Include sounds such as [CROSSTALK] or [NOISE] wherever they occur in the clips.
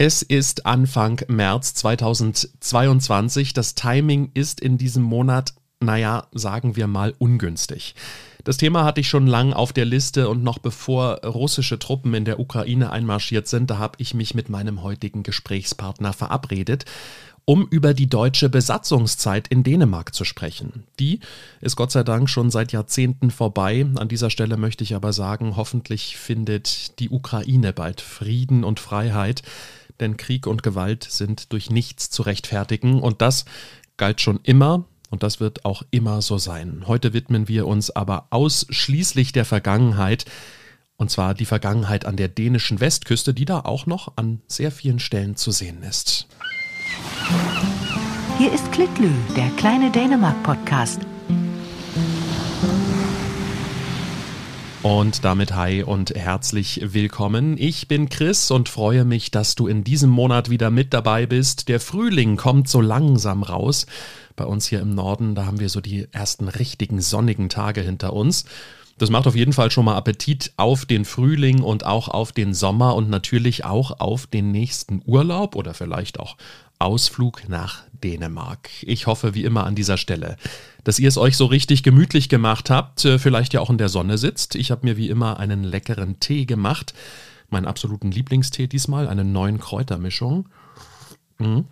Es ist Anfang März 2022. Das Timing ist in diesem Monat, naja, sagen wir mal ungünstig. Das Thema hatte ich schon lang auf der Liste und noch bevor russische Truppen in der Ukraine einmarschiert sind, da habe ich mich mit meinem heutigen Gesprächspartner verabredet um über die deutsche Besatzungszeit in Dänemark zu sprechen. Die ist Gott sei Dank schon seit Jahrzehnten vorbei. An dieser Stelle möchte ich aber sagen, hoffentlich findet die Ukraine bald Frieden und Freiheit denn Krieg und Gewalt sind durch nichts zu rechtfertigen und das galt schon immer und das wird auch immer so sein. Heute widmen wir uns aber ausschließlich der Vergangenheit, und zwar die Vergangenheit an der dänischen Westküste, die da auch noch an sehr vielen Stellen zu sehen ist. Hier ist Klitlü, der kleine Dänemark-Podcast. Und damit hi und herzlich willkommen. Ich bin Chris und freue mich, dass du in diesem Monat wieder mit dabei bist. Der Frühling kommt so langsam raus. Bei uns hier im Norden, da haben wir so die ersten richtigen sonnigen Tage hinter uns. Das macht auf jeden Fall schon mal Appetit auf den Frühling und auch auf den Sommer und natürlich auch auf den nächsten Urlaub oder vielleicht auch Ausflug nach Dänemark. Ich hoffe wie immer an dieser Stelle, dass ihr es euch so richtig gemütlich gemacht habt, äh, vielleicht ja auch in der Sonne sitzt. Ich habe mir wie immer einen leckeren Tee gemacht, meinen absoluten Lieblingstee diesmal, eine neuen Kräutermischung. Mhm.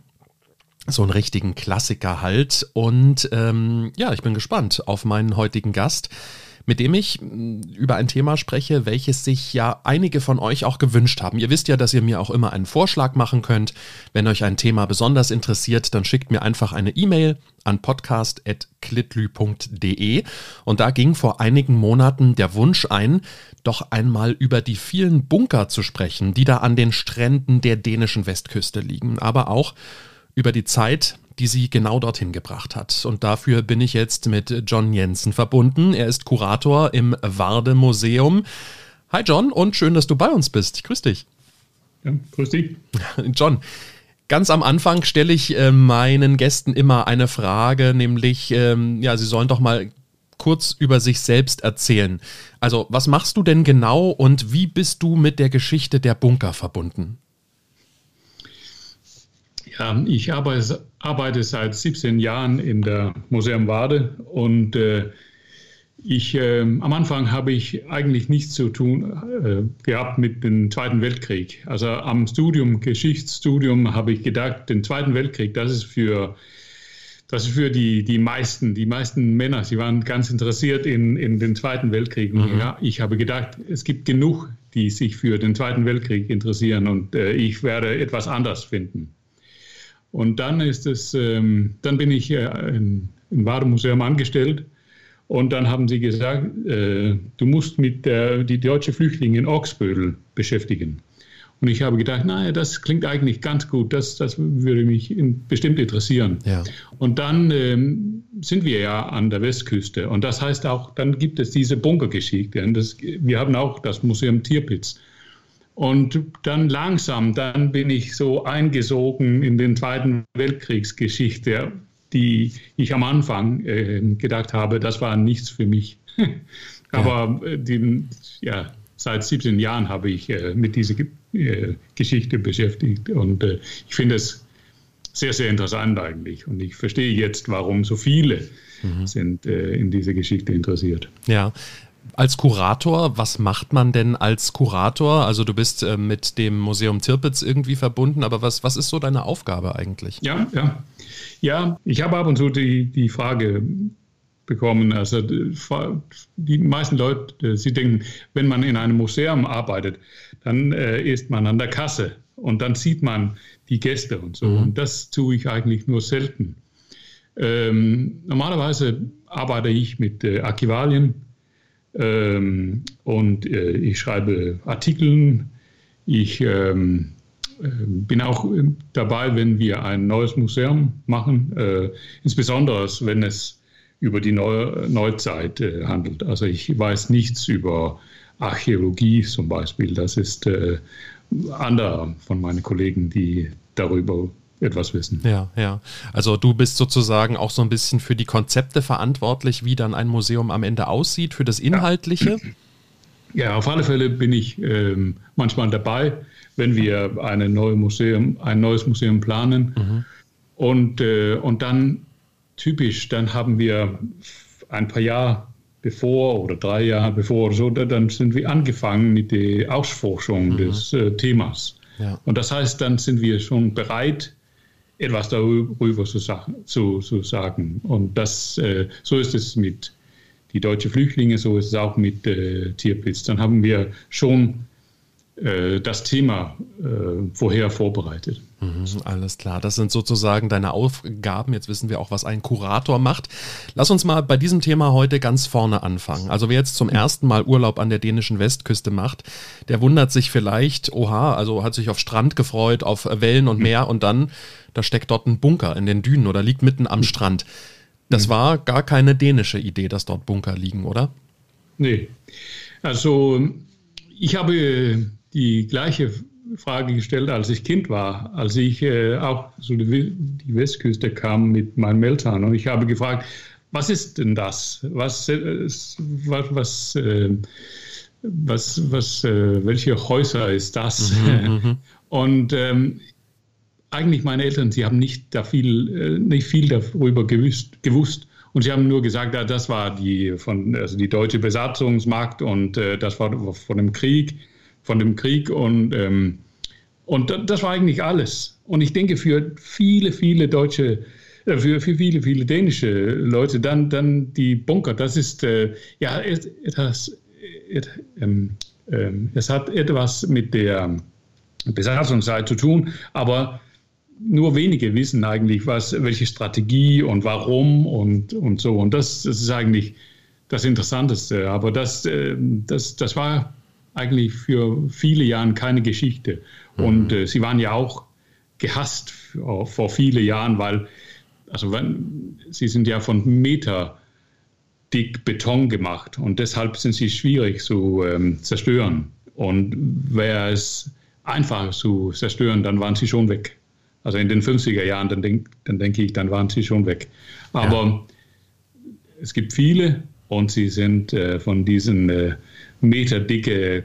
So einen richtigen Klassiker halt. Und ähm, ja, ich bin gespannt auf meinen heutigen Gast mit dem ich mm, über ein Thema spreche, welches sich ja einige von euch auch gewünscht haben. Ihr wisst ja, dass ihr mir auch immer einen Vorschlag machen könnt. Wenn euch ein Thema besonders interessiert, dann schickt mir einfach eine E-Mail an podcast.klitlü.de und da ging vor einigen Monaten der Wunsch ein, doch einmal über die vielen Bunker zu sprechen, die da an den Stränden der dänischen Westküste liegen, aber auch über die Zeit, die sie genau dorthin gebracht hat. Und dafür bin ich jetzt mit John Jensen verbunden. Er ist Kurator im Warde Museum. Hi John und schön, dass du bei uns bist. Ich grüße dich. Ja, grüß dich. [LAUGHS] John, ganz am Anfang stelle ich äh, meinen Gästen immer eine Frage, nämlich, ähm, ja, sie sollen doch mal kurz über sich selbst erzählen. Also, was machst du denn genau und wie bist du mit der Geschichte der Bunker verbunden? Ja, ich arbeite, arbeite seit 17 Jahren in der Museum Wade und äh, ich, äh, am Anfang habe ich eigentlich nichts zu tun äh, gehabt mit dem Zweiten Weltkrieg. Also am Studium, Geschichtsstudium, habe ich gedacht, den Zweiten Weltkrieg, das ist für, das ist für die, die meisten, die meisten Männer, sie waren ganz interessiert in, in den Zweiten Weltkrieg. Mhm. Ja, ich habe gedacht, es gibt genug, die sich für den Zweiten Weltkrieg interessieren und äh, ich werde etwas anders finden. Und dann ist es, ähm, dann bin ich äh, im, Warenmuseum angestellt und dann haben sie gesagt, äh, du musst mit der die deutsche Flüchtlinge in Orksbödel beschäftigen. Und ich habe gedacht, naja, das klingt eigentlich ganz gut, das, das würde mich bestimmt interessieren. Ja. Und dann ähm, sind wir ja an der Westküste. Und das heißt auch, dann gibt es diese Bunkergeschichte. Und das, wir haben auch das Museum Tierpitz. Und dann langsam, dann bin ich so eingesogen in den Zweiten Weltkriegsgeschichte, die ich am Anfang äh, gedacht habe, das war nichts für mich. [LAUGHS] Aber ja. Äh, die, ja, seit 17 Jahren habe ich äh, mit dieser äh, Geschichte beschäftigt und äh, ich finde es sehr, sehr interessant eigentlich. Und ich verstehe jetzt, warum so viele mhm. sind äh, in diese Geschichte interessiert. Ja, als Kurator, was macht man denn als Kurator? Also du bist äh, mit dem Museum Tirpitz irgendwie verbunden, aber was, was ist so deine Aufgabe eigentlich? Ja, ja. Ja, ich habe ab und zu die, die Frage bekommen. Also die meisten Leute, sie denken, wenn man in einem Museum arbeitet, dann äh, ist man an der Kasse und dann sieht man die Gäste und so. Mhm. Und das tue ich eigentlich nur selten. Ähm, normalerweise arbeite ich mit äh, Archivalien ähm, und äh, ich schreibe Artikel. Ich ähm, äh, bin auch dabei, wenn wir ein neues Museum machen, äh, insbesondere wenn es über die Neu Neuzeit äh, handelt. Also ich weiß nichts über Archäologie zum Beispiel. Das ist äh, anderer von meinen Kollegen, die darüber etwas wissen. Ja, ja. Also du bist sozusagen auch so ein bisschen für die Konzepte verantwortlich, wie dann ein Museum am Ende aussieht, für das Inhaltliche. Ja, auf alle Fälle bin ich ähm, manchmal dabei, wenn wir eine neue Museum, ein neues Museum planen. Mhm. Und, äh, und dann typisch, dann haben wir ein paar Jahre bevor oder drei Jahre bevor oder so, dann sind wir angefangen mit der Ausforschung mhm. des äh, Themas. Ja. Und das heißt, dann sind wir schon bereit, etwas darüber zu, zu, zu sagen. Und das, äh, so ist es mit die deutschen Flüchtlinge, so ist es auch mit äh, Tierpilz. Dann haben wir schon äh, das Thema äh, vorher vorbereitet. Mhm, alles klar, das sind sozusagen deine Aufgaben. Jetzt wissen wir auch, was ein Kurator macht. Lass uns mal bei diesem Thema heute ganz vorne anfangen. Also wer jetzt zum ersten Mal Urlaub an der dänischen Westküste macht, der wundert sich vielleicht, oha, also hat sich auf Strand gefreut, auf Wellen und Meer und dann, da steckt dort ein Bunker in den Dünen oder liegt mitten am Strand. Das war gar keine dänische Idee, dass dort Bunker liegen, oder? Nee. Also ich habe die gleiche Frage gestellt, als ich Kind war, als ich äh, auch so die, die, Westküste kam mit meinen Eltern. Und ich habe gefragt, was ist denn das? Was, äh, was, was, äh, was, was welche Häuser ist das? Mhm, mhm. [LAUGHS] und ähm, eigentlich meine Eltern, sie haben nicht, da viel, äh, nicht viel darüber gewusst, gewusst. Und sie haben nur gesagt, ja, das war die, von, also die deutsche Besatzungsmacht und äh, das war von dem Krieg von dem Krieg und, ähm, und das war eigentlich alles. Und ich denke, für viele, viele deutsche, äh, für, für viele, viele dänische Leute, dann, dann die Bunker, das ist, äh, ja, etwas, et, ähm, ähm, es hat etwas mit der Besatzungszeit zu tun, aber nur wenige wissen eigentlich, was, welche Strategie und warum und, und so. Und das, das ist eigentlich das Interessanteste. Aber das, äh, das, das war eigentlich für viele Jahre keine Geschichte. Mhm. Und äh, sie waren ja auch gehasst vor, vor viele Jahren, weil also wenn, sie sind ja von Meter dick Beton gemacht und deshalb sind sie schwierig zu ähm, zerstören. Und wäre es einfach zu zerstören, dann waren sie schon weg. Also in den 50er Jahren, dann, denk, dann denke ich, dann waren sie schon weg. Aber ja. es gibt viele und sie sind äh, von diesen äh, meterdicke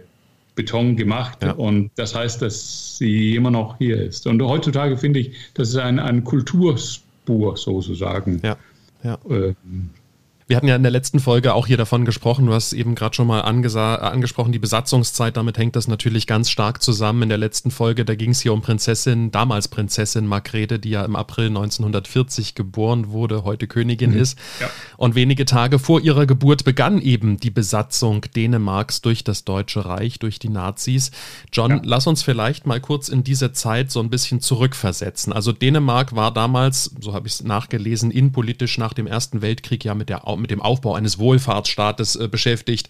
Beton gemacht. Ja. Und das heißt, dass sie immer noch hier ist. Und heutzutage finde ich, das ist ein, eine Kulturspur sozusagen. Ja. ja. Ähm, wir hatten ja in der letzten Folge auch hier davon gesprochen, du hast eben gerade schon mal angesprochen, die Besatzungszeit, damit hängt das natürlich ganz stark zusammen. In der letzten Folge, da ging es hier um Prinzessin, damals Prinzessin Margrethe, die ja im April 1940 geboren wurde, heute Königin mhm. ist. Ja. Und wenige Tage vor ihrer Geburt begann eben die Besatzung Dänemarks durch das Deutsche Reich, durch die Nazis. John, ja. lass uns vielleicht mal kurz in diese Zeit so ein bisschen zurückversetzen. Also Dänemark war damals, so habe ich es nachgelesen, innenpolitisch nach dem Ersten Weltkrieg ja mit der mit dem Aufbau eines Wohlfahrtsstaates äh, beschäftigt.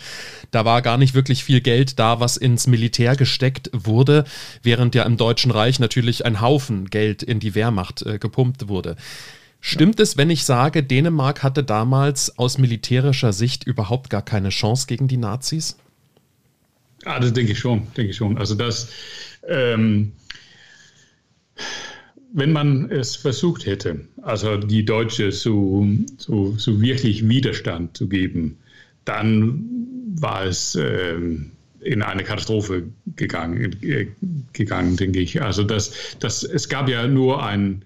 Da war gar nicht wirklich viel Geld da, was ins Militär gesteckt wurde, während ja im Deutschen Reich natürlich ein Haufen Geld in die Wehrmacht äh, gepumpt wurde. Stimmt ja. es, wenn ich sage, Dänemark hatte damals aus militärischer Sicht überhaupt gar keine Chance gegen die Nazis? Ja, das denke ich schon, denke ich schon. Also das, ähm, wenn man es versucht hätte, also die Deutsche zu, zu, zu wirklich Widerstand zu geben, dann war es äh, in eine Katastrophe gegangen, äh, gegangen, denke ich. Also das, das, es gab ja nur ein,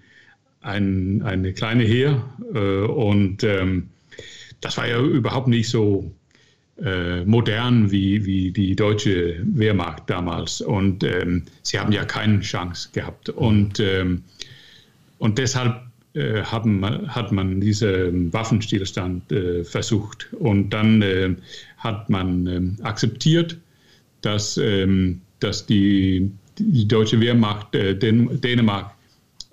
ein, eine kleine Heer äh, und ähm, das war ja überhaupt nicht so äh, modern wie, wie die deutsche Wehrmacht damals. Und ähm, sie haben ja keine Chance gehabt. Und, ähm, und deshalb äh, haben, hat man diesen Waffenstillstand äh, versucht. Und dann äh, hat man ähm, akzeptiert, dass, ähm, dass die, die deutsche Wehrmacht äh, Dänemark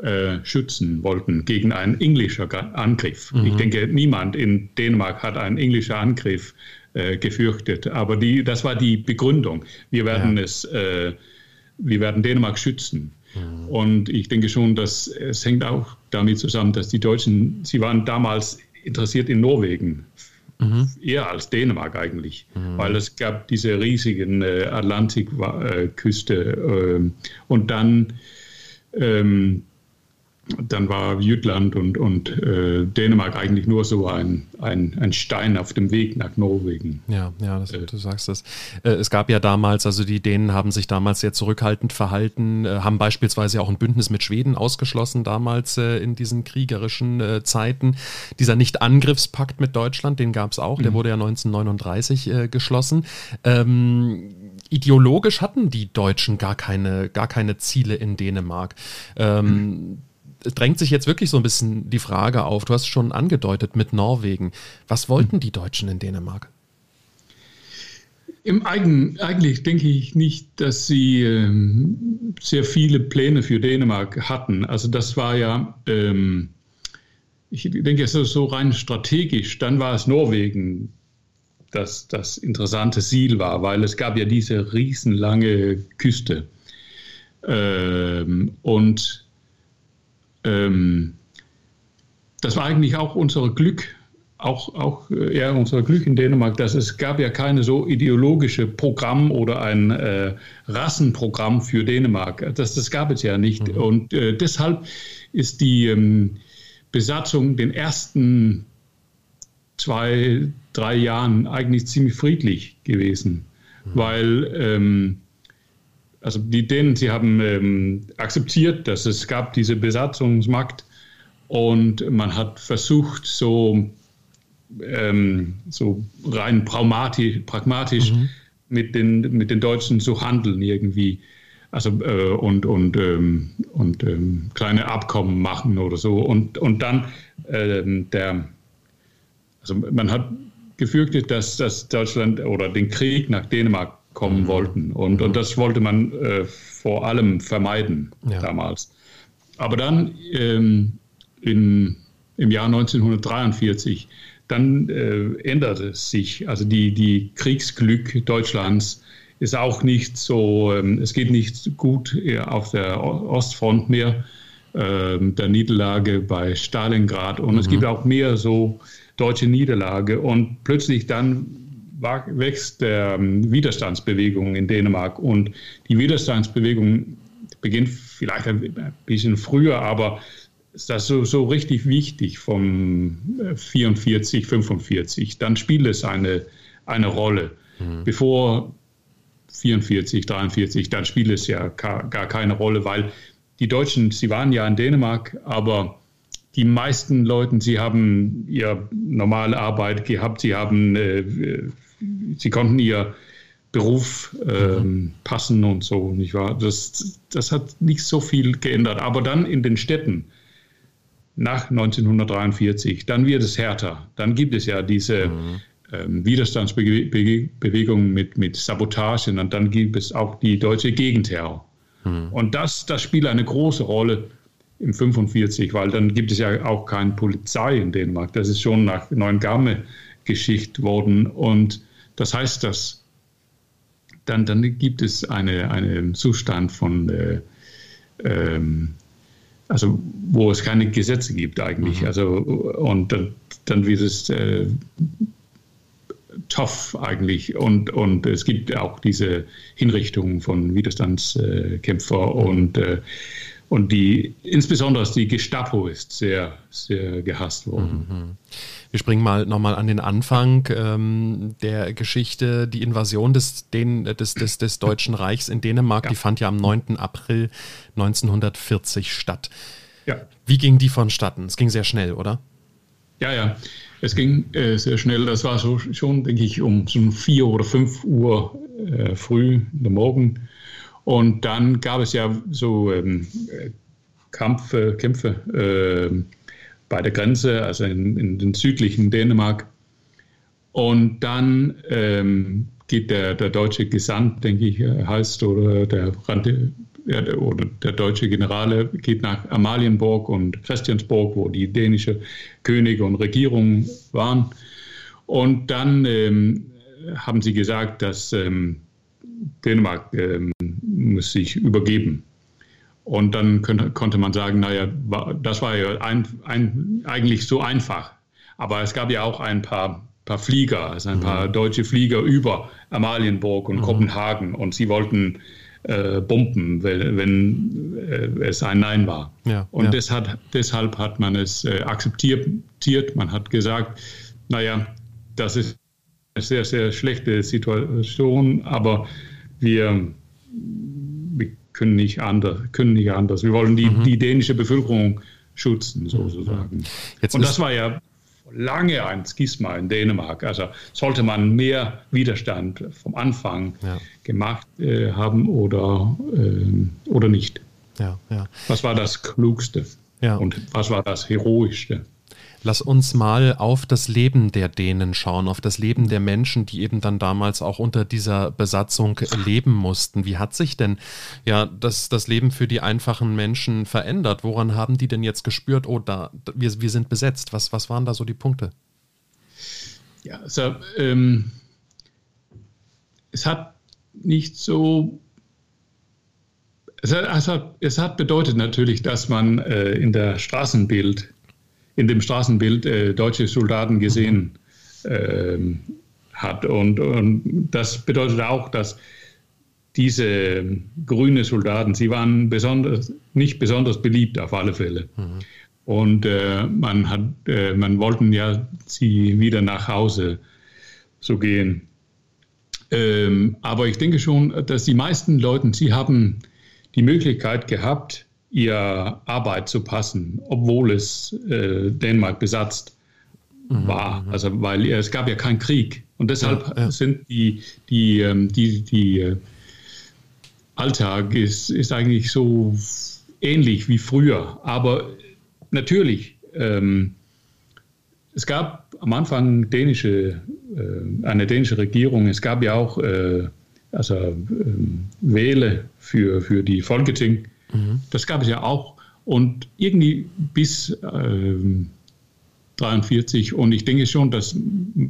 äh, schützen wollten gegen einen englischen Angriff. Mhm. Ich denke, niemand in Dänemark hat einen englischen Angriff äh, gefürchtet. Aber die, das war die Begründung. Wir werden ja. es, äh, wir werden Dänemark schützen. Mhm. Und ich denke schon, dass es hängt auch damit zusammen, dass die Deutschen, sie waren damals interessiert in Norwegen, mhm. eher als Dänemark eigentlich, mhm. weil es gab diese riesigen äh, Atlantikküste äh, und dann ähm, dann war Jütland und, und äh, Dänemark eigentlich nur so ein, ein, ein Stein auf dem Weg nach Norwegen. Ja, ja, das, äh. du sagst das. Äh, es gab ja damals, also die Dänen haben sich damals sehr zurückhaltend verhalten, äh, haben beispielsweise auch ein Bündnis mit Schweden ausgeschlossen, damals äh, in diesen kriegerischen äh, Zeiten. Dieser Nicht-Angriffspakt mit Deutschland, den gab es auch, mhm. der wurde ja 1939 geschlossen. Ähm, ideologisch hatten die Deutschen gar keine, gar keine Ziele in Dänemark. Ähm, mhm drängt sich jetzt wirklich so ein bisschen die Frage auf. Du hast es schon angedeutet mit Norwegen. Was wollten die Deutschen in Dänemark? Im Eigen, eigentlich denke ich nicht, dass sie ähm, sehr viele Pläne für Dänemark hatten. Also das war ja, ähm, ich denke, es ist so rein strategisch. Dann war es Norwegen, das das interessante Ziel war, weil es gab ja diese riesenlange Küste. Ähm, und ähm, das war eigentlich auch unser Glück, auch, auch ja, unser Glück in Dänemark, dass es gab ja keine so ideologische Programm oder ein äh, Rassenprogramm für Dänemark. Das, das gab es ja nicht. Mhm. Und äh, deshalb ist die ähm, Besatzung den ersten zwei, drei Jahren eigentlich ziemlich friedlich gewesen, mhm. weil ähm, also die Dänen, sie haben ähm, akzeptiert, dass es gab diese Besatzungsmacht und man hat versucht, so, ähm, so rein pragmatisch, mhm. mit, den, mit den Deutschen zu handeln irgendwie. Also äh, und, und, ähm, und ähm, kleine Abkommen machen oder so. Und, und dann ähm, der, also man hat gefürchtet, dass, dass Deutschland oder den Krieg nach Dänemark kommen mhm. wollten. Und, und das wollte man äh, vor allem vermeiden ja. damals. Aber dann ähm, in, im Jahr 1943, dann äh, änderte es sich. Also die, die Kriegsglück Deutschlands ist auch nicht so, ähm, es geht nicht gut äh, auf der Ostfront mehr, ähm, der Niederlage bei Stalingrad. Und mhm. es gibt auch mehr so deutsche Niederlage. Und plötzlich dann wächst der ähm, Widerstandsbewegung in Dänemark. Und die Widerstandsbewegung beginnt vielleicht ein bisschen früher, aber ist das so, so richtig wichtig vom 44, äh, 45. Dann spielt es eine, eine Rolle. Mhm. Bevor 44, 43, dann spielt es ja gar, gar keine Rolle, weil die Deutschen, sie waren ja in Dänemark, aber die meisten Leute, sie haben ihre normale Arbeit gehabt, sie haben äh, sie konnten ihr Beruf ähm, passen und so, nicht wahr? Das, das hat nicht so viel geändert. Aber dann in den Städten nach 1943, dann wird es härter. Dann gibt es ja diese mhm. ähm, Widerstandsbewegung mit, mit Sabotagen und dann gibt es auch die deutsche Gegenterror. Mhm. Und das, das spielt eine große Rolle im 45, weil dann gibt es ja auch keine Polizei in Dänemark. Das ist schon nach Neuengamme Geschichte worden und das heißt, dass dann, dann gibt es eine, einen Zustand von, äh, ähm, also wo es keine Gesetze gibt eigentlich. Mhm. Also, und dann, dann wird es äh, tough eigentlich. Und, und es gibt auch diese Hinrichtungen von Widerstandskämpfern mhm. und äh, und die, insbesondere die Gestapo ist sehr, sehr gehasst worden. Mhm. Wir springen mal nochmal an den Anfang ähm, der Geschichte. Die Invasion des, den, des, des, des Deutschen Reichs in Dänemark, ja. die fand ja am 9. April 1940 statt. Ja. Wie ging die vonstatten? Es ging sehr schnell, oder? Ja, ja. Es ging äh, sehr schnell. Das war so schon, denke ich, um so 4 oder 5 Uhr äh, früh in der Morgen. Und dann gab es ja so ähm, Kampf, Kämpfe äh, bei der Grenze, also in, in den südlichen Dänemark. Und dann ähm, geht der, der deutsche Gesandt, denke ich, heißt, oder der, oder der deutsche Generale geht nach Amalienborg und Christiansborg, wo die dänische Könige und Regierung waren. Und dann ähm, haben sie gesagt, dass ähm, Dänemark ähm, muss sich übergeben. Und dann könnte, konnte man sagen, naja, das war ja ein, ein, eigentlich so einfach. Aber es gab ja auch ein paar, paar Flieger, also ein mhm. paar deutsche Flieger über Amalienburg und mhm. Kopenhagen und sie wollten äh, bomben, wenn, wenn äh, es ein Nein war. Ja, und ja. Deshalb, deshalb hat man es äh, akzeptiert. Man hat gesagt, naja, das ist eine sehr, sehr schlechte Situation, aber wir, wir können, nicht anders, können nicht anders. Wir wollen die, mhm. die dänische Bevölkerung schützen, sozusagen. Jetzt und das war ja lange ein Schisma in Dänemark. Also sollte man mehr Widerstand vom Anfang ja. gemacht äh, haben oder, äh, oder nicht. Ja, ja. Was war das Klugste? Und was war das Heroischste? Lass uns mal auf das Leben der Dänen schauen, auf das Leben der Menschen, die eben dann damals auch unter dieser Besatzung leben mussten. Wie hat sich denn ja das, das Leben für die einfachen Menschen verändert? Woran haben die denn jetzt gespürt, oh, da, wir, wir sind besetzt? Was, was waren da so die Punkte? Ja, also ähm, es hat nicht so es hat, es hat, bedeutet natürlich, dass man äh, in der Straßenbild in dem Straßenbild äh, deutsche Soldaten gesehen äh, hat. Und, und, das bedeutet auch, dass diese grünen Soldaten, sie waren besonders, nicht besonders beliebt auf alle Fälle. Mhm. Und äh, man, hat, äh, man wollten ja sie wieder nach Hause so gehen. Ähm, aber ich denke schon, dass die meisten Leute, sie haben die Möglichkeit gehabt, ihr Arbeit zu passen, obwohl es äh, Dänemark besetzt mhm, war. Mhm. Also weil es gab ja keinen Krieg und deshalb ja, ja. sind die die ähm, die die äh, Alltag ist ist eigentlich so ähnlich wie früher, aber natürlich ähm, es gab am Anfang dänische äh, eine dänische Regierung. Es gab ja auch äh, also ähm, Wähle für für die Folketing Mhm. Das gab es ja auch. Und irgendwie bis äh, 43. Und ich denke schon, dass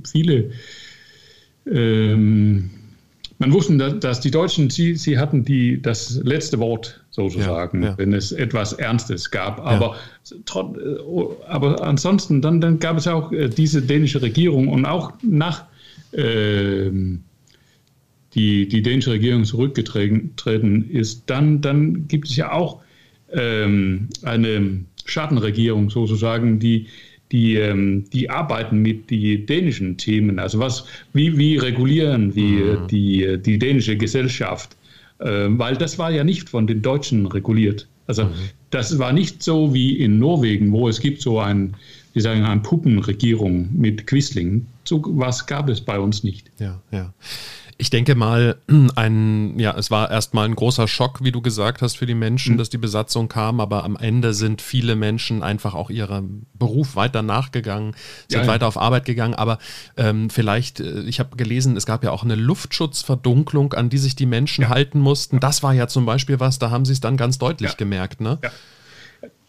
viele, ähm, man wusste, dass, die Deutschen, sie, sie hatten die, das letzte Wort sozusagen, ja, ja. wenn es etwas Ernstes gab. Aber, ja. Äh, aber ansonsten, dann, dann gab es auch äh, diese dänische Regierung und auch nach äh, die, die dänische Regierung zurückgetreten ist, dann, dann gibt es ja auch ähm, eine Schattenregierung sozusagen, die, die, ähm, die arbeiten mit den dänischen Themen. Also was, wie, wie regulieren wir mhm. die, die dänische Gesellschaft? Äh, weil das war ja nicht von den Deutschen reguliert. Also mhm. das war nicht so wie in Norwegen, wo es gibt so ein, wie sagen, eine Puppenregierung mit Quisling. So was gab es bei uns nicht. Ja, ja. Ich denke mal, [CLEARS THROAT] ein, ja, es war erstmal ein großer Schock, wie du gesagt hast, für die Menschen, mhm. dass die Besatzung kam, aber am Ende sind viele Menschen einfach auch ihrem Beruf weiter nachgegangen, sind ja, weiter auf Arbeit gegangen. Aber ähm, vielleicht, äh, ich habe gelesen, es gab ja auch eine Luftschutzverdunklung, an die sich die Menschen ja. halten mussten. Das war ja zum Beispiel was, da haben sie es dann ganz deutlich ja. gemerkt. Ne? Ja.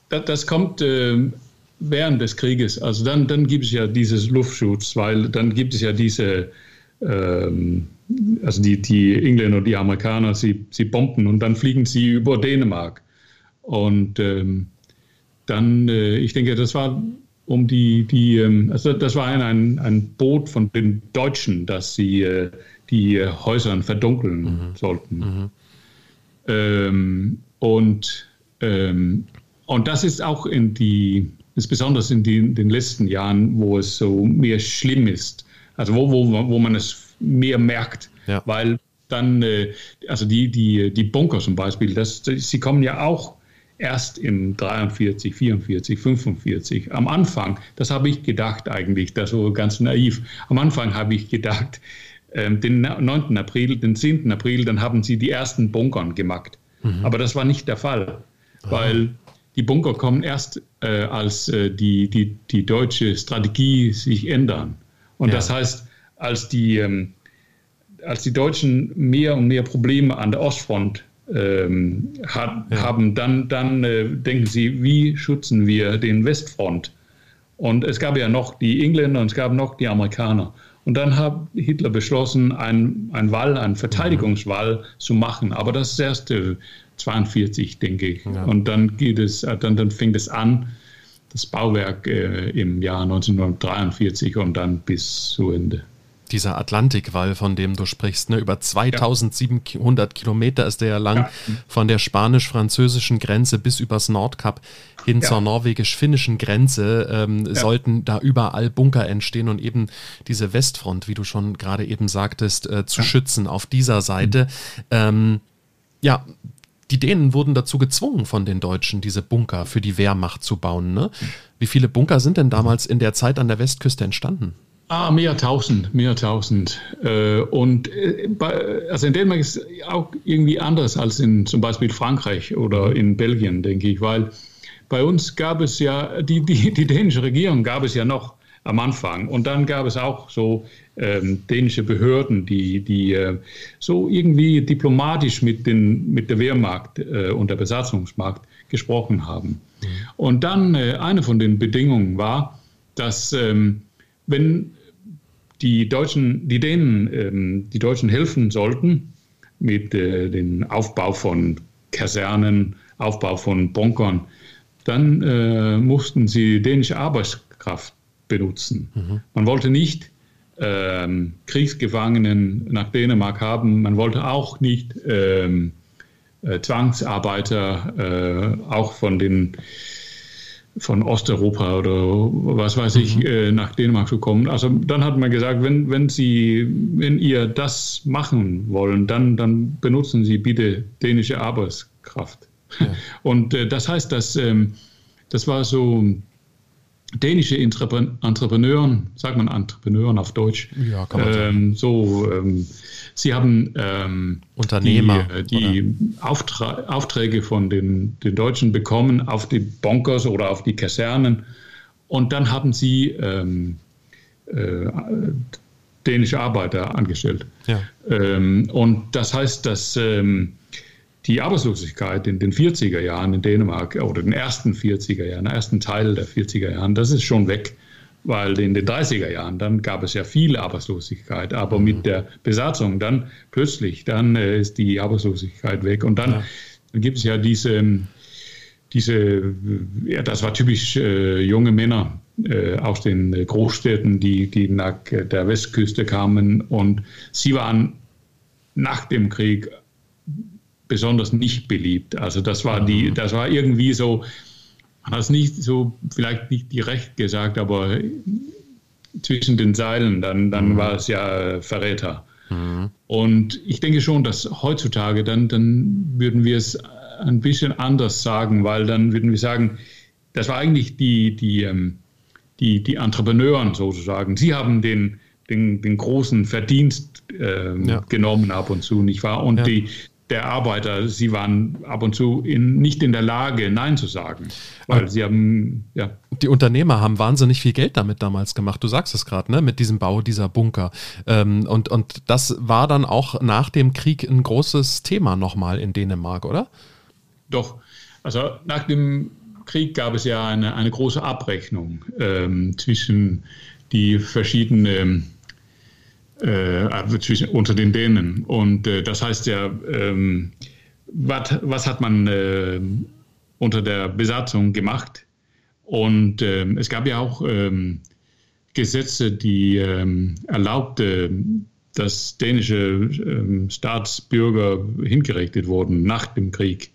Das, das kommt. Äh während des Krieges, also dann, dann gibt es ja dieses Luftschutz, weil dann gibt es ja diese ähm, also die, die Engländer und die Amerikaner, sie, sie bomben und dann fliegen sie über Dänemark. Und ähm, dann, äh, ich denke, das war um die, die ähm, also das war ein, ein Boot von den Deutschen, dass sie äh, die Häuser verdunkeln mhm. sollten. Mhm. Ähm, und, ähm, und das ist auch in die, ist besonders in, die, in den letzten Jahren, wo es so mehr schlimm ist. Also wo, wo, wo man es mehr merkt, ja. weil dann, äh, also die, die, die Bunker zum Beispiel, das, sie kommen ja auch erst in 43, 44, 45. Am Anfang, das habe ich gedacht eigentlich, das war ganz naiv. Am Anfang habe ich gedacht, äh, den 9. April, den 10. April, dann haben sie die ersten Bunkern gemacht. Mhm. Aber das war nicht der Fall, Aha. weil die Bunker kommen erst, äh, als äh, die, die, die deutsche Strategie sich ändern. Und ja. das heißt, als die, ähm, als die Deutschen mehr und mehr Probleme an der Ostfront ähm, hat, ja. haben, dann, dann äh, denken sie, wie schützen wir den Westfront? Und es gab ja noch die Engländer und es gab noch die Amerikaner. Und dann hat Hitler beschlossen, einen, einen Wall, einen Verteidigungswall mhm. zu machen. Aber das ist erst äh, 42, denke ich. Ja. Und dann geht es, dann, dann fängt es an, das Bauwerk äh, im Jahr 1943 und dann bis zu Ende. Dieser Atlantikwall, von dem du sprichst, ne? über 2700 ja. Kilometer ist der ja lang, ja. von der spanisch-französischen Grenze bis übers Nordkap hin ja. zur norwegisch-finnischen Grenze ähm, sollten da überall Bunker entstehen und eben diese Westfront, wie du schon gerade eben sagtest, äh, zu schützen auf dieser Seite. Mhm. Ähm, ja, die Dänen wurden dazu gezwungen von den Deutschen, diese Bunker für die Wehrmacht zu bauen. Ne? Wie viele Bunker sind denn damals in der Zeit an der Westküste entstanden? Ah, mehr tausend, mehr tausend. Äh, und äh, also in Dänemark ist es auch irgendwie anders als in zum Beispiel Frankreich oder in Belgien, denke ich, weil bei uns gab es ja, die, die, die dänische Regierung gab es ja noch am Anfang. Und dann gab es auch so ähm, dänische Behörden, die, die äh, so irgendwie diplomatisch mit, den, mit der Wehrmacht äh, und der Besatzungsmacht gesprochen haben. Mhm. Und dann äh, eine von den Bedingungen war, dass ähm, wenn die Deutschen, die Dänen, ähm, die Deutschen helfen sollten mit äh, dem Aufbau von Kasernen, Aufbau von Bunkern, dann mussten sie dänische Arbeitskraft benutzen. Mhm. Man wollte nicht ähm, Kriegsgefangenen nach Dänemark haben, man wollte auch nicht ähm, äh, Zwangsarbeiter, äh, auch von den von Osteuropa oder was weiß ich, mhm. äh, nach Dänemark zu kommen. Also dann hat man gesagt, wenn, wenn Sie, wenn ihr das machen wollen, dann, dann benutzen Sie bitte dänische Arbeitskraft. Ja. [LAUGHS] Und äh, das heißt, dass ähm, das war so dänische Entrepreneuren, sagt man Entrepreneuren auf Deutsch, ja, kann man sagen. Ähm, so, ähm, sie haben ähm, Unternehmer die, die Auftra Aufträge von den, den Deutschen bekommen auf die Bonkers oder auf die Kasernen und dann haben sie ähm, äh, dänische Arbeiter angestellt. Ja. Ähm, und das heißt, dass ähm, die Arbeitslosigkeit in den 40er Jahren in Dänemark oder den ersten 40er Jahren, ersten Teil der 40er Jahren, das ist schon weg. Weil in den 30er Jahren, dann gab es ja viel Arbeitslosigkeit, aber mhm. mit der Besatzung dann plötzlich, dann äh, ist die Arbeitslosigkeit weg. Und dann, ja. dann gibt es ja diese, diese, ja, das war typisch äh, junge Männer äh, aus den Großstädten, die, die nach der Westküste kamen und sie waren nach dem Krieg besonders nicht beliebt. Also das war die, das war irgendwie so, man hat es nicht so, vielleicht nicht direkt gesagt, aber zwischen den Zeilen, dann, dann mhm. war es ja Verräter. Mhm. Und ich denke schon, dass heutzutage dann, dann würden wir es ein bisschen anders sagen, weil dann würden wir sagen, das war eigentlich die, die, ähm, die, die Entrepreneuren sozusagen. Sie haben den, den, den großen Verdienst ähm, ja. genommen ab und zu, nicht wahr? Und ja. die, der Arbeiter, sie waren ab und zu in, nicht in der Lage, Nein zu sagen. Weil sie haben, ja. Die Unternehmer haben wahnsinnig viel Geld damit damals gemacht. Du sagst es gerade, ne? Mit diesem Bau dieser Bunker. Ähm, und, und das war dann auch nach dem Krieg ein großes Thema nochmal in Dänemark, oder? Doch. Also nach dem Krieg gab es ja eine, eine große Abrechnung ähm, zwischen die verschiedenen äh, zwischen, unter den Dänen. Und äh, das heißt ja, ähm, wat, was hat man äh, unter der Besatzung gemacht? Und ähm, es gab ja auch ähm, Gesetze, die ähm, erlaubte, dass dänische Staatsbürger hingerichtet wurden nach dem Krieg.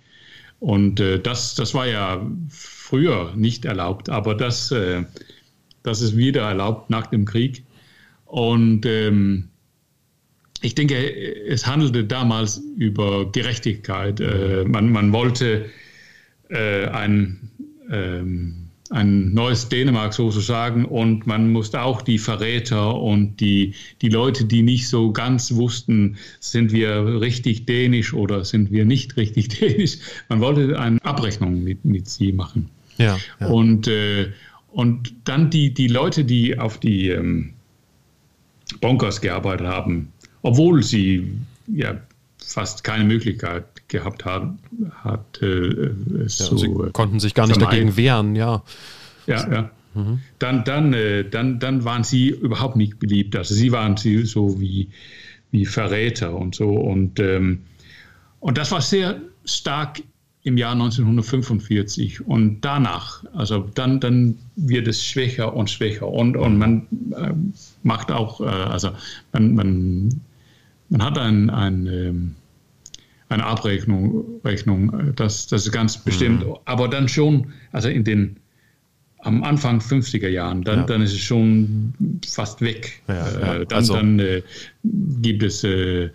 Und äh, das, das war ja früher nicht erlaubt, aber das, äh, das ist wieder erlaubt nach dem Krieg. Und ähm, ich denke, es handelte damals über Gerechtigkeit. Äh, man, man, wollte äh, ein, ähm, ein neues Dänemark sozusagen und man musste auch die Verräter und die, die Leute, die nicht so ganz wussten, sind wir richtig dänisch oder sind wir nicht richtig [LAUGHS] dänisch, man wollte eine Abrechnung mit, mit sie machen. Ja, ja. Und, äh, und dann die, die Leute, die auf die ähm, Bonkers gearbeitet haben, obwohl sie ja fast keine Möglichkeit gehabt haben, hat äh, es ja, zu, Sie konnten sich gar nicht vermeiden. dagegen wehren, ja. Ja, ja. Mhm. Dann, dann, äh, dann, dann waren sie überhaupt nicht beliebt. Also sie waren sie so wie, wie Verräter und so. Und, ähm, und das war sehr stark im Jahr 1945 und danach, also dann, dann wird es schwächer und schwächer und, und man äh, macht auch, äh, also man, man, man hat ein, ein, ähm, eine Abrechnung, Rechnung, das, das ist ganz bestimmt, mhm. aber dann schon, also in den am Anfang 50er Jahren, dann, ja. dann ist es schon fast weg. Ja, ja. Äh, dann, also. dann äh, gibt es äh,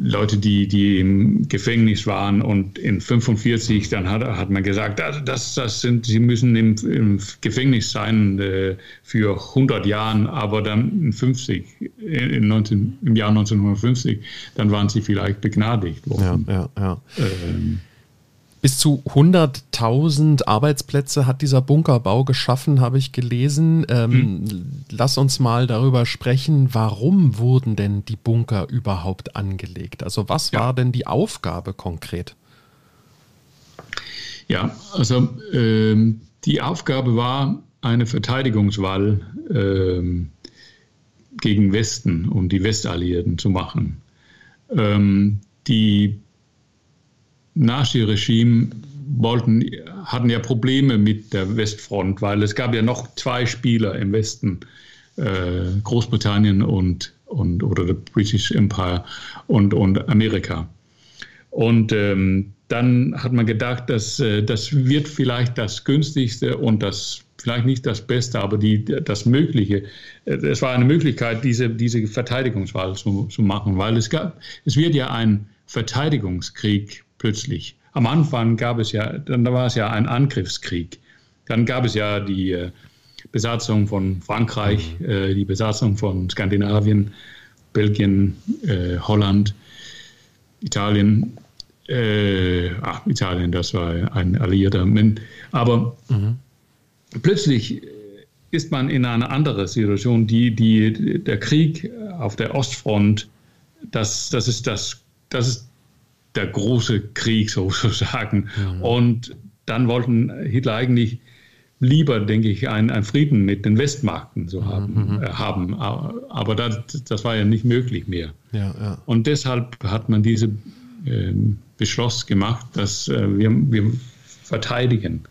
Leute, die, die im Gefängnis waren und in 45 dann hat, hat man gesagt, das, das sind, sie müssen im, im Gefängnis sein äh, für 100 Jahre, aber dann in 50, in 19, im Jahr 1950, dann waren sie vielleicht begnadigt worden. Ja, ja, ja. Ähm, bis zu 100.000 Arbeitsplätze hat dieser Bunkerbau geschaffen, habe ich gelesen. Ähm, hm. Lass uns mal darüber sprechen, warum wurden denn die Bunker überhaupt angelegt? Also was ja. war denn die Aufgabe konkret? Ja, also ähm, die Aufgabe war eine Verteidigungswahl ähm, gegen Westen und die Westalliierten zu machen. Ähm, die Nazi-Regime wollten, hatten ja Probleme mit der Westfront, weil es gab ja noch zwei Spieler im Westen, äh, Großbritannien und, und oder the British Empire und, und Amerika. Und ähm, dann hat man gedacht, dass äh, das wird vielleicht das günstigste und das vielleicht nicht das Beste, aber die, das Mögliche. Äh, es war eine Möglichkeit, diese, diese Verteidigungswahl zu, zu machen, weil es gab, es wird ja ein Verteidigungskrieg plötzlich. Am Anfang gab es ja, dann war es ja ein Angriffskrieg. Dann gab es ja die äh, Besatzung von Frankreich, mhm. äh, die Besatzung von Skandinavien, Belgien, äh, Holland, Italien. Äh, ach, Italien, das war ein Alliierter. Aber mhm. plötzlich ist man in einer anderen Situation. Die, die, der Krieg auf der Ostfront, das, das, ist das, das ist der große Krieg [LAUGHS] sozusagen. Mhm. Und dann wollten Hitler eigentlich lieber, denke ich, einen, Frieden mit den Westmarken so haben. Mhm. Äh, haben. Aber das, das war ja nicht möglich mehr. Ja, ja. Und deshalb hat man diese äh, Beschluss gemacht, dass äh, wir, wir verteidigen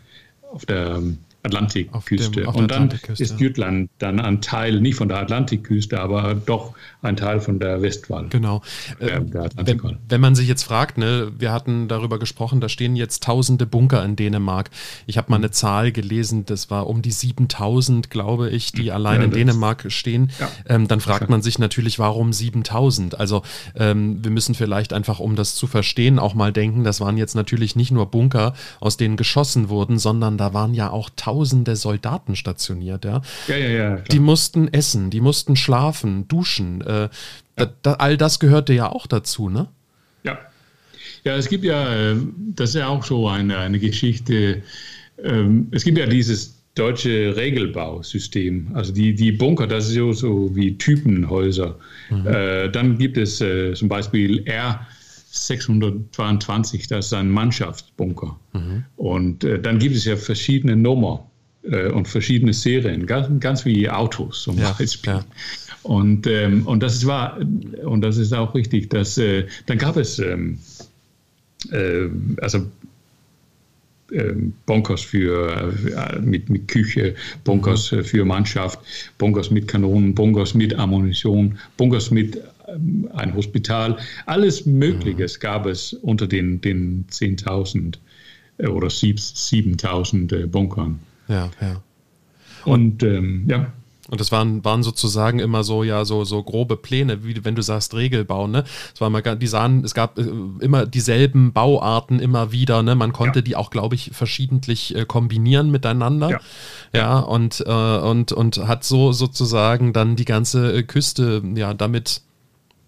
auf der Atlantikküste. Und dann Atlantikküste. ist Jütland dann ein Teil, nicht von der Atlantikküste, aber doch ein Teil von der Westwall. Genau. Der, der äh, wenn, wenn, man sich jetzt fragt, ne, wir hatten darüber gesprochen, da stehen jetzt tausende Bunker in Dänemark. Ich habe mal eine Zahl gelesen, das war um die 7000, glaube ich, die allein ja, in Dänemark stehen. Ja. Ähm, dann fragt man sich natürlich, warum 7000? Also ähm, wir müssen vielleicht einfach, um das zu verstehen, auch mal denken, das waren jetzt natürlich nicht nur Bunker, aus denen geschossen wurden, sondern da waren ja auch tausende Soldaten stationiert. Ja, ja, ja. ja die mussten essen, die mussten schlafen, duschen. Äh, ja. da, da, all das gehörte ja auch dazu, ne? Ja. Ja, es gibt ja, äh, das ist ja auch so eine, eine Geschichte. Ähm, es gibt ja dieses deutsche Regelbausystem. Also die, die Bunker, das ist so, so wie Typenhäuser. Mhm. Äh, dann gibt es äh, zum Beispiel R. 622, das ist ein Mannschaftsbunker. Mhm. Und äh, dann gibt es ja verschiedene Nummern äh, und verschiedene Serien, ganz, ganz wie Autos zum ja, Beispiel. Ja. Und, ähm, und das war, und das ist auch richtig, dass äh, dann gab es ähm, äh, also ähm, Bunkers für, äh, mit, mit Küche, Bunkers mhm. für Mannschaft, Bunkers mit Kanonen, Bunkers mit Ammunition, Bunkers mit ein Hospital, alles Mögliche mhm. gab es unter den, den 10.000 äh, oder 7.000 äh, Bunkern. Ja, ja. Und ähm, ja. Und das waren, waren sozusagen immer so, ja, so, so grobe Pläne, wie wenn du sagst Regelbau, ne? Es war mal, die sahen, es gab äh, immer dieselben Bauarten immer wieder, ne? Man konnte ja. die auch, glaube ich, verschiedentlich kombinieren miteinander. Ja. ja, und, äh, und, und hat so sozusagen dann die ganze Küste, ja, damit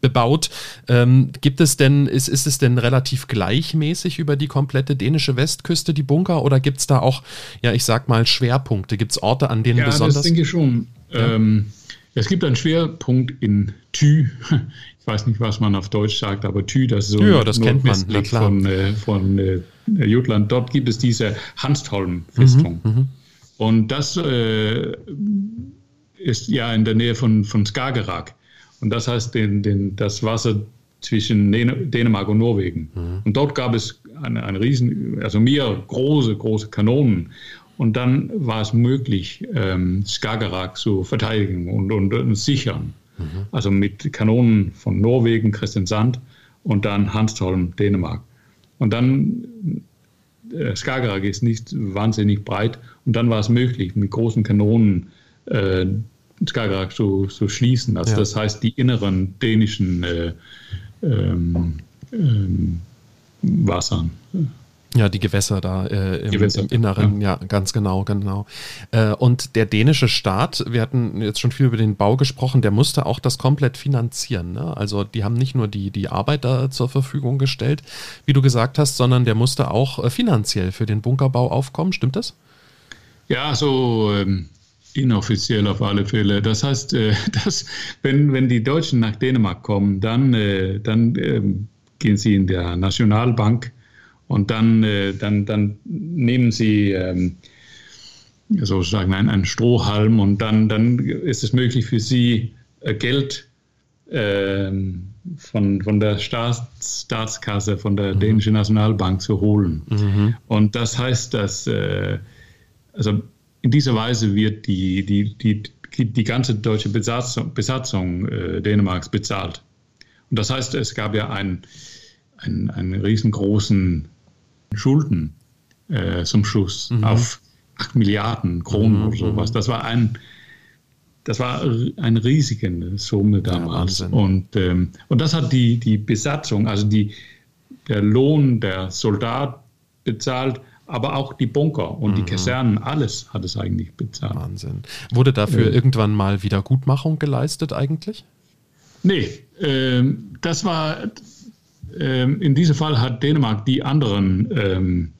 bebaut. Ähm, gibt es denn, ist, ist es denn relativ gleichmäßig über die komplette dänische Westküste, die Bunker, oder gibt es da auch, ja, ich sag mal, Schwerpunkte? Gibt es Orte, an denen ja, besonders. Das denke ich schon. Ja. Ähm, es gibt einen Schwerpunkt in Thü. [LAUGHS] Ich weiß nicht, was man auf Deutsch sagt, aber Thü, das ist so ja, das kennt man, na klar. von, äh, von äh, Jutland. Dort gibt es diese Hanstholm-Festung. Mhm, mhm, Und das äh, ist ja in der Nähe von, von Skagerrak. Und das heißt den, den, das Wasser zwischen Dänemark und Norwegen. Mhm. Und dort gab es eine, eine riesen, also mehr große, große Kanonen. Und dann war es möglich, ähm, Skagerrak zu verteidigen und, und, und sichern. Mhm. Also mit Kanonen von Norwegen, Kristiansand und dann Hanstholm, Dänemark. Und dann, äh, Skagerrak ist nicht wahnsinnig breit und dann war es möglich, mit großen Kanonen äh, Skagerrak zu, zu schließen. Also ja. das heißt, die inneren dänischen äh, ähm, ähm, Wassern. Ja, die Gewässer da äh, im, Gewässer, im, Inneren, ja. ja. ganz genau, genau. Äh, und der dänische Staat, wir hatten jetzt schon viel über den Bau gesprochen, der musste auch das komplett finanzieren. Ne? Also die haben nicht nur die, die Arbeiter zur Verfügung gestellt, wie du gesagt hast, sondern der musste auch äh, finanziell für den Bunkerbau aufkommen, stimmt das? Ja, so ähm, inoffiziell auf alle Fälle. Das heißt, äh, [LAUGHS] dass, wenn, wenn die Deutschen nach Dänemark kommen, dann, äh, dann ähm, gehen sie in der Nationalbank und dann, äh, dann, dann nehmen sie ähm, sozusagen einen, einen Strohhalm und dann, dann ist es möglich für sie, Geld äh, von, von der Staats, Staatskasse, von der mhm. dänischen Nationalbank zu holen. Mhm. Und das heißt, dass also in dieser Weise wird die, die, die, die ganze deutsche Besatzung, Besatzung äh, Dänemarks bezahlt. Und das heißt, es gab ja einen, einen, einen riesengroßen Schulden äh, zum Schluss mhm. auf 8 Milliarden Kronen mhm. oder sowas. Das war ein, das war eine riesige Summe damals. Ja, und, ähm, und das hat die, die Besatzung, also die, der Lohn der Soldat bezahlt, aber auch die Bunker und mhm. die Kasernen, alles hat es eigentlich bezahlt. Wahnsinn. Wurde dafür äh, irgendwann mal Wiedergutmachung geleistet eigentlich? Nee, äh, das war, ähm, in diesem Fall hat Dänemark die anderen, ähm,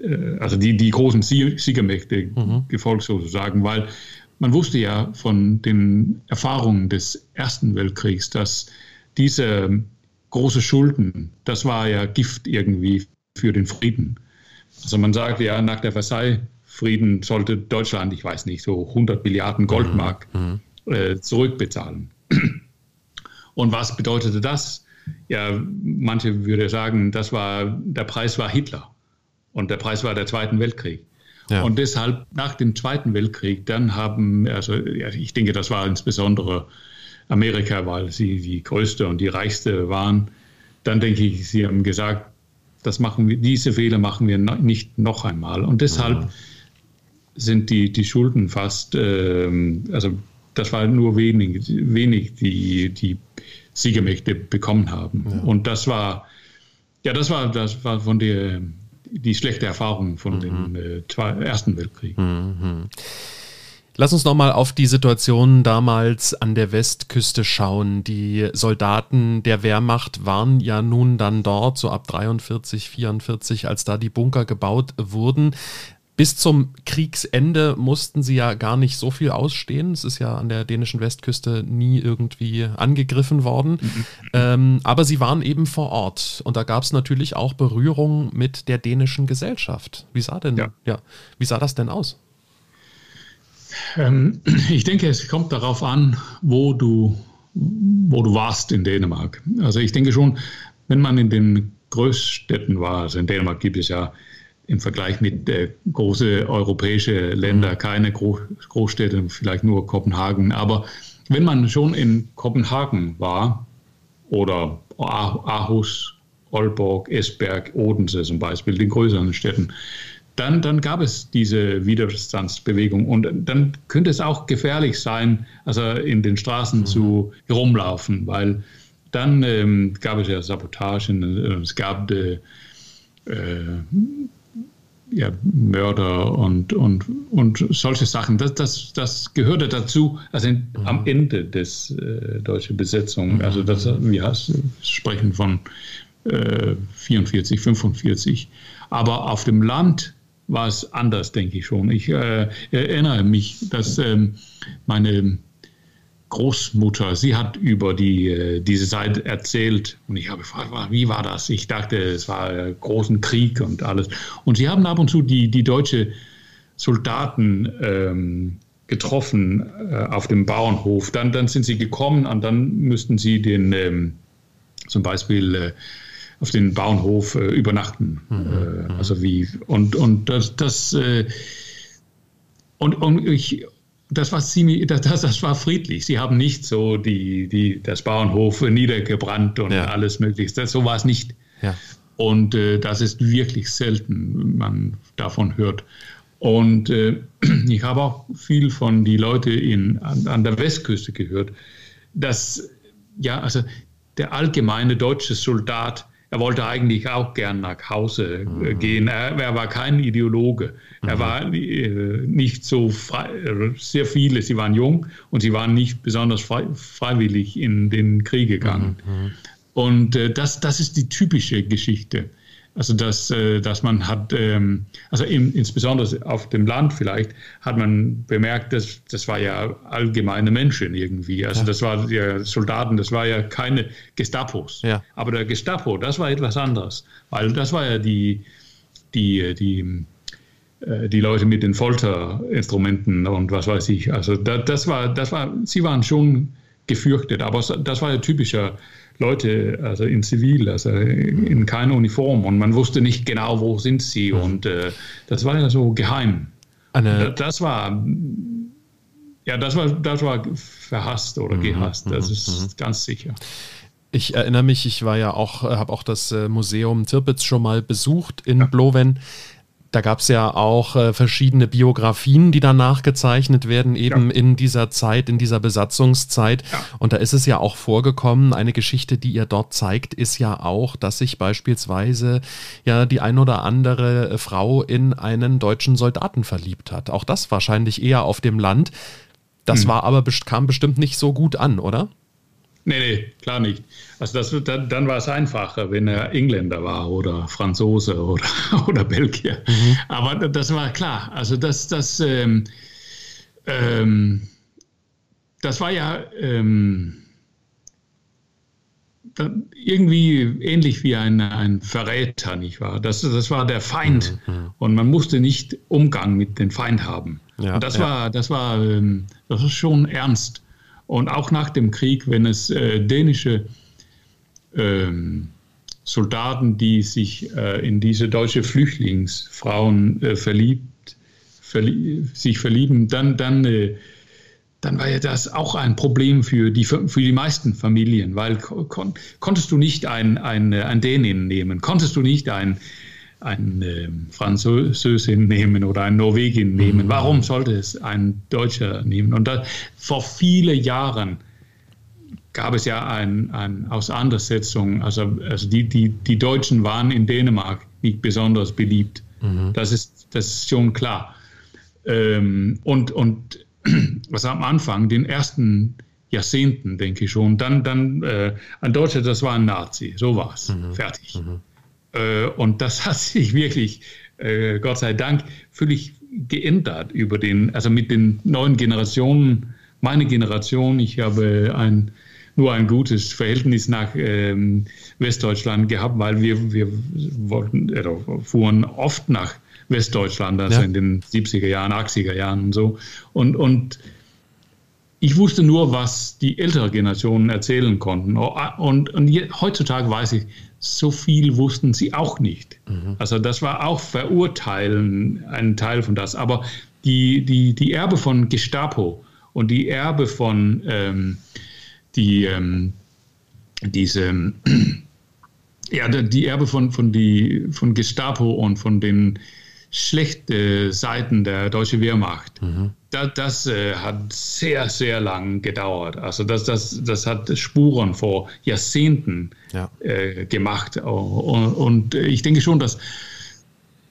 äh, also die, die großen Siegermächte mhm. gefolgt sozusagen, weil man wusste ja von den Erfahrungen des Ersten Weltkriegs, dass diese große Schulden, das war ja Gift irgendwie für den Frieden. Also man sagt ja, nach der Versailles-Frieden sollte Deutschland, ich weiß nicht, so 100 Milliarden Goldmark mhm. äh, zurückbezahlen. Und was bedeutete das? ja, manche würden sagen, das war, der Preis war Hitler und der Preis war der Zweite Weltkrieg. Ja. Und deshalb nach dem Zweiten Weltkrieg, dann haben, also ich denke, das war insbesondere Amerika, weil sie die größte und die reichste waren. Dann denke ich, sie haben gesagt, das machen wir, diese Fehler machen wir nicht noch einmal. Und deshalb ja. sind die, die Schulden fast, ähm, also das war nur wenig, wenig die, die Siegermächte bekommen haben. Ja. Und das war, ja, das war, das war von der, die schlechte Erfahrung von mhm. dem äh, Ersten Weltkrieg. Mhm. Lass uns nochmal auf die Situation damals an der Westküste schauen. Die Soldaten der Wehrmacht waren ja nun dann dort, so ab 43, 44, als da die Bunker gebaut wurden bis zum Kriegsende mussten sie ja gar nicht so viel ausstehen. Es ist ja an der dänischen Westküste nie irgendwie angegriffen worden. Mhm. Ähm, aber sie waren eben vor Ort. Und da gab es natürlich auch Berührung mit der dänischen Gesellschaft. Wie sah denn, ja. ja wie sah das denn aus? Ähm, [CLEARS THROAT] ich denke, es kommt darauf an, wo du, wo du warst in Dänemark. Also ich denke schon, wenn man in den Großstädten war, also in Dänemark gibt es ja im Vergleich mit äh, große europäische Länder, mhm. keine Gro Großstädte, vielleicht nur Kopenhagen. Aber wenn man schon in Kopenhagen war oder Aarhus, Aalborg, Esberg, Odense zum Beispiel, den größeren Städten, dann, dann gab es diese Widerstandsbewegung. Und dann könnte es auch gefährlich sein, also in den Straßen mhm. zu rumlaufen, weil dann ähm, gab es ja Sabotagen, es gab äh, äh ja, Mörder und, und, und solche Sachen. Das, das, das gehörte dazu, also in, mhm. am Ende des äh, deutschen Besetzung. Mhm. Also das, wir sprechen von äh, 44, 45. Aber auf dem Land war es anders, denke ich schon. Ich äh, erinnere mich, dass ähm, meine Großmutter, sie hat über die, äh, diese Zeit erzählt und ich habe gefragt, wie war das? Ich dachte, es war einen großen Krieg und alles. Und sie haben ab und zu die, die deutsche Soldaten ähm, getroffen äh, auf dem Bauernhof. Dann, dann sind sie gekommen und dann müssten sie den ähm, zum Beispiel auf den Bauernhof äh, übernachten. Mhm. Äh, also wie und und das das äh, und, und ich das war ziemlich, das, das war friedlich. Sie haben nicht so die, die, das Bauernhof niedergebrannt und ja. alles Mögliche. Das, so war es nicht. Ja. Und äh, das ist wirklich selten, man davon hört. Und äh, [CLEARS THROAT] ich habe auch viel von den Leuten in, an, an, der Westküste gehört, dass ja, also der allgemeine deutsche Soldat er wollte eigentlich auch gern nach Hause äh, mhm. gehen. Er, er, war kein Ideologe. Er mhm. war äh, nicht so frei, sehr viele, sie waren jung und sie waren nicht besonders frei, freiwillig in den Krieg gegangen. Mhm. mhm. Und äh, das, das ist die typische Geschichte. Also dass, äh, dass man hat, ähm, also in, insbesondere auf dem Land vielleicht, hat man bemerkt, dass das war ja allgemeine Menschen irgendwie. Also ja. das war ja Soldaten, das war ja keine Gestapos. Ja. Aber der Gestapo, das war etwas anderes, weil das war ja die, die, die, äh, die Leute mit den Folterinstrumenten und was weiß ich. Also das, das war, das war, sie waren schon gefürchtet, aber das war ja typischer Leute, also in Zivil, also in keiner Uniform und man wusste nicht genau, wo sind sie mhm. und äh, das war ja so geheim. Eine das war ja, das war, das war verhasst oder mhm, gehasst, das mhm, ist ganz sicher. Ich erinnere mich, ich war ja auch, habe auch das äh, Museum Tirpitz schon mal besucht in ja. Blowen. Da gab es ja auch äh, verschiedene Biografien, die dann nachgezeichnet werden, eben ja. in dieser Zeit, in dieser Besatzungszeit. Ja. Und da ist es ja auch vorgekommen, eine Geschichte, die ihr dort zeigt, ist ja auch, dass sich beispielsweise ja die ein oder andere Frau in einen deutschen Soldaten verliebt hat. Auch das wahrscheinlich eher auf dem Land. Das hm. war aber kam bestimmt nicht so gut an, oder? Nee, nee, klar nicht. Also das, dann, dann war es einfacher, wenn er Engländer war oder Franzose oder, [LAUGHS] oder Belgier. Mhm. Aber das war klar. Also das, das, ähm, ähm, das war ja ähm, irgendwie ähnlich wie ein, ein Verräter, nicht wahr? Das, das war der Feind mhm. und man musste nicht Umgang mit dem Feind haben. Ja, und das ja. war, das war, ähm, das war schon ernst. Und auch nach dem Krieg, wenn es äh, dänische ähm, Soldaten, die sich äh, in diese deutsche Flüchtlingsfrauen äh, verliebt, verlie sich verlieben, dann, dann, äh, dann war ja das auch ein Problem für die, für die meisten Familien, weil kon konntest du nicht ein, ein, ein Dänin nehmen, konntest du nicht ein eine ähm, Französin nehmen oder eine Norwegin nehmen. Mhm. Warum sollte es ein Deutscher nehmen? Und da, vor vielen Jahren gab es ja eine ein Auseinandersetzung. Also, also die, die, die Deutschen waren in Dänemark nicht besonders beliebt. Mhm. Das, ist, das ist schon klar. Ähm, und, und [CLEARS THROAT] was am Anfang, den ersten Jahrzehnten, denke ich schon, dann, dann äh, ein Deutscher, das war ein Nazi. So war es. Mhm. Fertig. Mhm. Äh, und das [LAUGHS] hat sich wirklich, äh, Gott sei Dank, völlig geändert über den, also mit den neuen Generationen. Meine Generation, ich habe ein, nur ein gutes Verhältnis nach ähm, Westdeutschland gehabt, weil wir, wir wollten, äh, fuhren oft nach Westdeutschland, also ja. in den 70er Jahren, 80er Jahren und so. Und, und ich wusste nur, was die ältere Generationen erzählen konnten. Und, und heutzutage weiß ich, so viel wussten sie auch nicht. Mhm. Also das war auch Verurteilen, ein Teil von das. Aber die, die, die Erbe von Gestapo und die Erbe von ähm, die, ähm, diese, [CLEARS THROAT] ja, die Erbe von, von, die, von Gestapo und von den schlechten Seiten der deutschen Wehrmacht. Mhm das, das äh, hat sehr, sehr lang gedauert. Also das, das, das hat Spuren vor Jahrzehnten ja. äh, gemacht. Und, und, ich denke schon, dass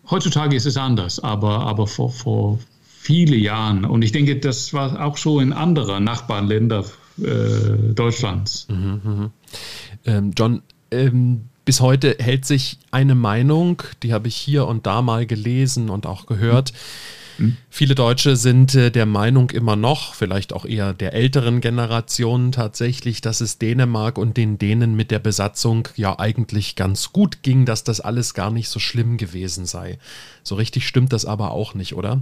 heutzutage ist es anders, aber, aber vor, vor viele Jahren. Und ich denke, das war auch so in anderen Nachbarländern äh, Deutschlands. Mhm, mh. ähm, John, ähm, bis heute hält sich eine Meinung, die habe ich hier und da mal gelesen und auch gehört. Mhm hm. Viele Deutsche sind äh, der Meinung immer noch, vielleicht auch eher der älteren Generation tatsächlich, dass es Dänemark und den Dänen mit der Besatzung ja eigentlich ganz gut ging, dass das alles gar nicht so schlimm gewesen sei. So richtig stimmt das aber auch nicht, oder?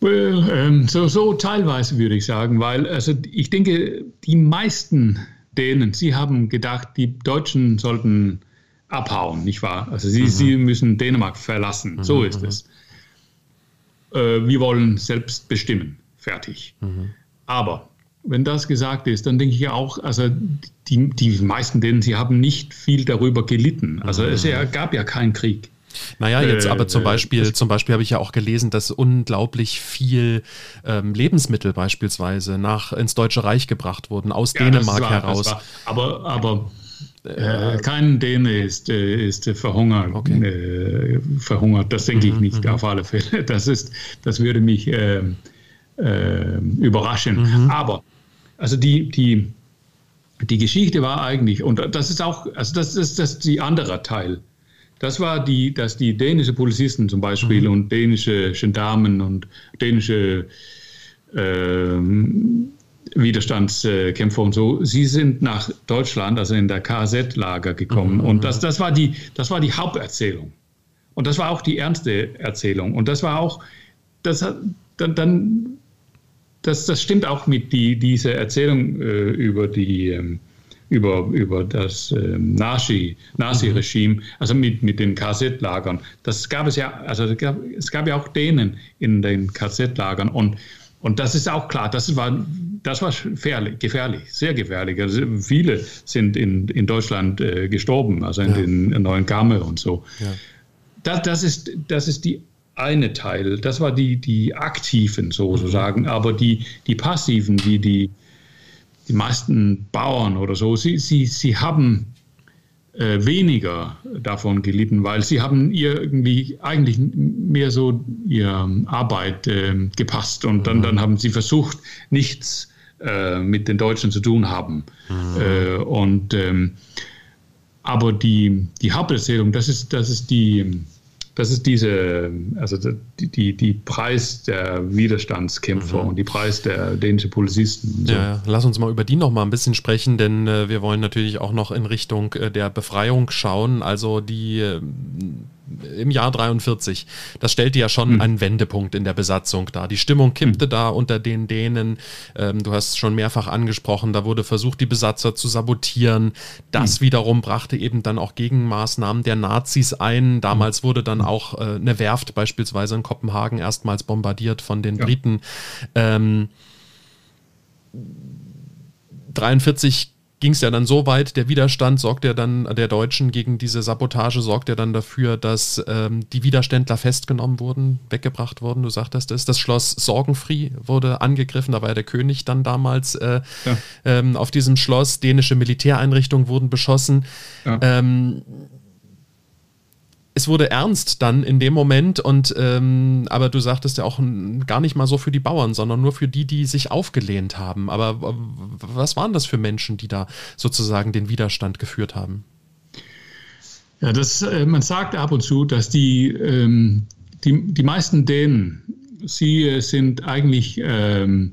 Well, ähm, so, so teilweise würde ich sagen, weil also ich denke, die meisten Dänen, sie haben gedacht, die Deutschen sollten abhauen, nicht wahr? Also sie, mhm. sie müssen Dänemark verlassen. Mhm. So ist es. Äh, wir wollen selbst bestimmen. Fertig. Mhm. Aber wenn das gesagt ist, dann denke ich auch, also die, die meisten Dänen, sie haben nicht viel darüber gelitten. Also es mhm. gab ja keinen Krieg. Naja, jetzt aber zum äh, Beispiel, zum Beispiel habe ich ja auch gelesen, dass unglaublich viel ähm, Lebensmittel beispielsweise nach ins Deutsche Reich gebracht wurden, aus ja, Dänemark war, heraus. aber aber äh, kein Däne ist, äh, ist verhungert, okay. äh, verhungert. Das denke ich mhm, nicht, mhm. auf alle Fälle. [LAUGHS] Das, ist, das würde mich äh, äh, überraschen. Mhm. Aber also die, die, die Geschichte war eigentlich, und das ist auch, also das ist das die andere Teil das war die, dass die dänische Polizisten zum Beispiel mhm. und dänische Gendarmen und dänische äh, Widerstandskämpfer und so, sie sind nach Deutschland, also in der KZ-Lager gekommen. Mhm. Und das, das, war die, das war die Haupterzählung. Und das war auch die ernste Erzählung. Und das war auch, das dann, dann das, das stimmt auch mit die, dieser Erzählung äh, über die ähm, über, über das äh, Nazi, Nazi-Regime, also mit, mit den KZ-Lagern. Das gab es ja, also es gab, es gab ja auch denen in den KZ-Lagern und und das ist auch klar, das war, das war gefährlich, gefährlich sehr gefährlich. Also viele sind in, in Deutschland äh, gestorben, also in ja. den neuen Kamme und so. Ja. Das, das, ist, das ist die eine Teil, das war die, die aktiven sozusagen, mhm. aber die, die passiven, wie die, die meisten Bauern oder so, sie, sie, sie haben äh, weniger davon gelitten, weil sie haben ihr irgendwie eigentlich mehr so ihre Arbeit äh, gepasst und dann, mhm. dann haben sie versucht, nichts äh, mit den Deutschen zu tun haben. Mhm. Äh, und ähm, aber die, die Haupterzählung, das ist, das ist die das ist diese, also die, die, die Preis der Widerstandskämpfer mhm. und die Preis der dänischen Polizisten. So. Ja, lass uns mal über die noch mal ein bisschen sprechen, denn äh, wir wollen natürlich auch noch in Richtung äh, der Befreiung schauen. Also die äh, im Jahr 43. Das stellte ja schon mhm. einen Wendepunkt in der Besatzung dar. Die Stimmung kippte mhm. da unter den Dänen. Ähm, du hast es schon mehrfach angesprochen, da wurde versucht, die Besatzer zu sabotieren. Das mhm. wiederum brachte eben dann auch Gegenmaßnahmen der Nazis ein. Damals hm. wurde dann auch äh, eine Werft beispielsweise in Kopenhagen erstmals bombardiert von den ja. Briten. Ähm, 43 ging es ja dann so weit, der Widerstand sorgt ja dann, der Deutschen gegen diese Sabotage sorgt ja dann dafür, dass ähm, die Widerständler festgenommen wurden, weggebracht wurden. Du sagtest es, das Schloss Sorgenfree wurde angegriffen, da war ja der König dann damals äh, ja. ähm, auf diesem Schloss, dänische Militäreinrichtungen wurden beschossen. Ja. Ähm, es wurde ernst dann in dem Moment und ähm, aber du sagtest ja auch gar nicht mal so für die Bauern, sondern nur für die, die sich aufgelehnt haben. Aber was waren das für Menschen, die da sozusagen den Widerstand geführt haben? Ja, das, äh, man sagt ab und zu, dass die, ähm, die, die meisten Dänen, sie äh, sind eigentlich ähm,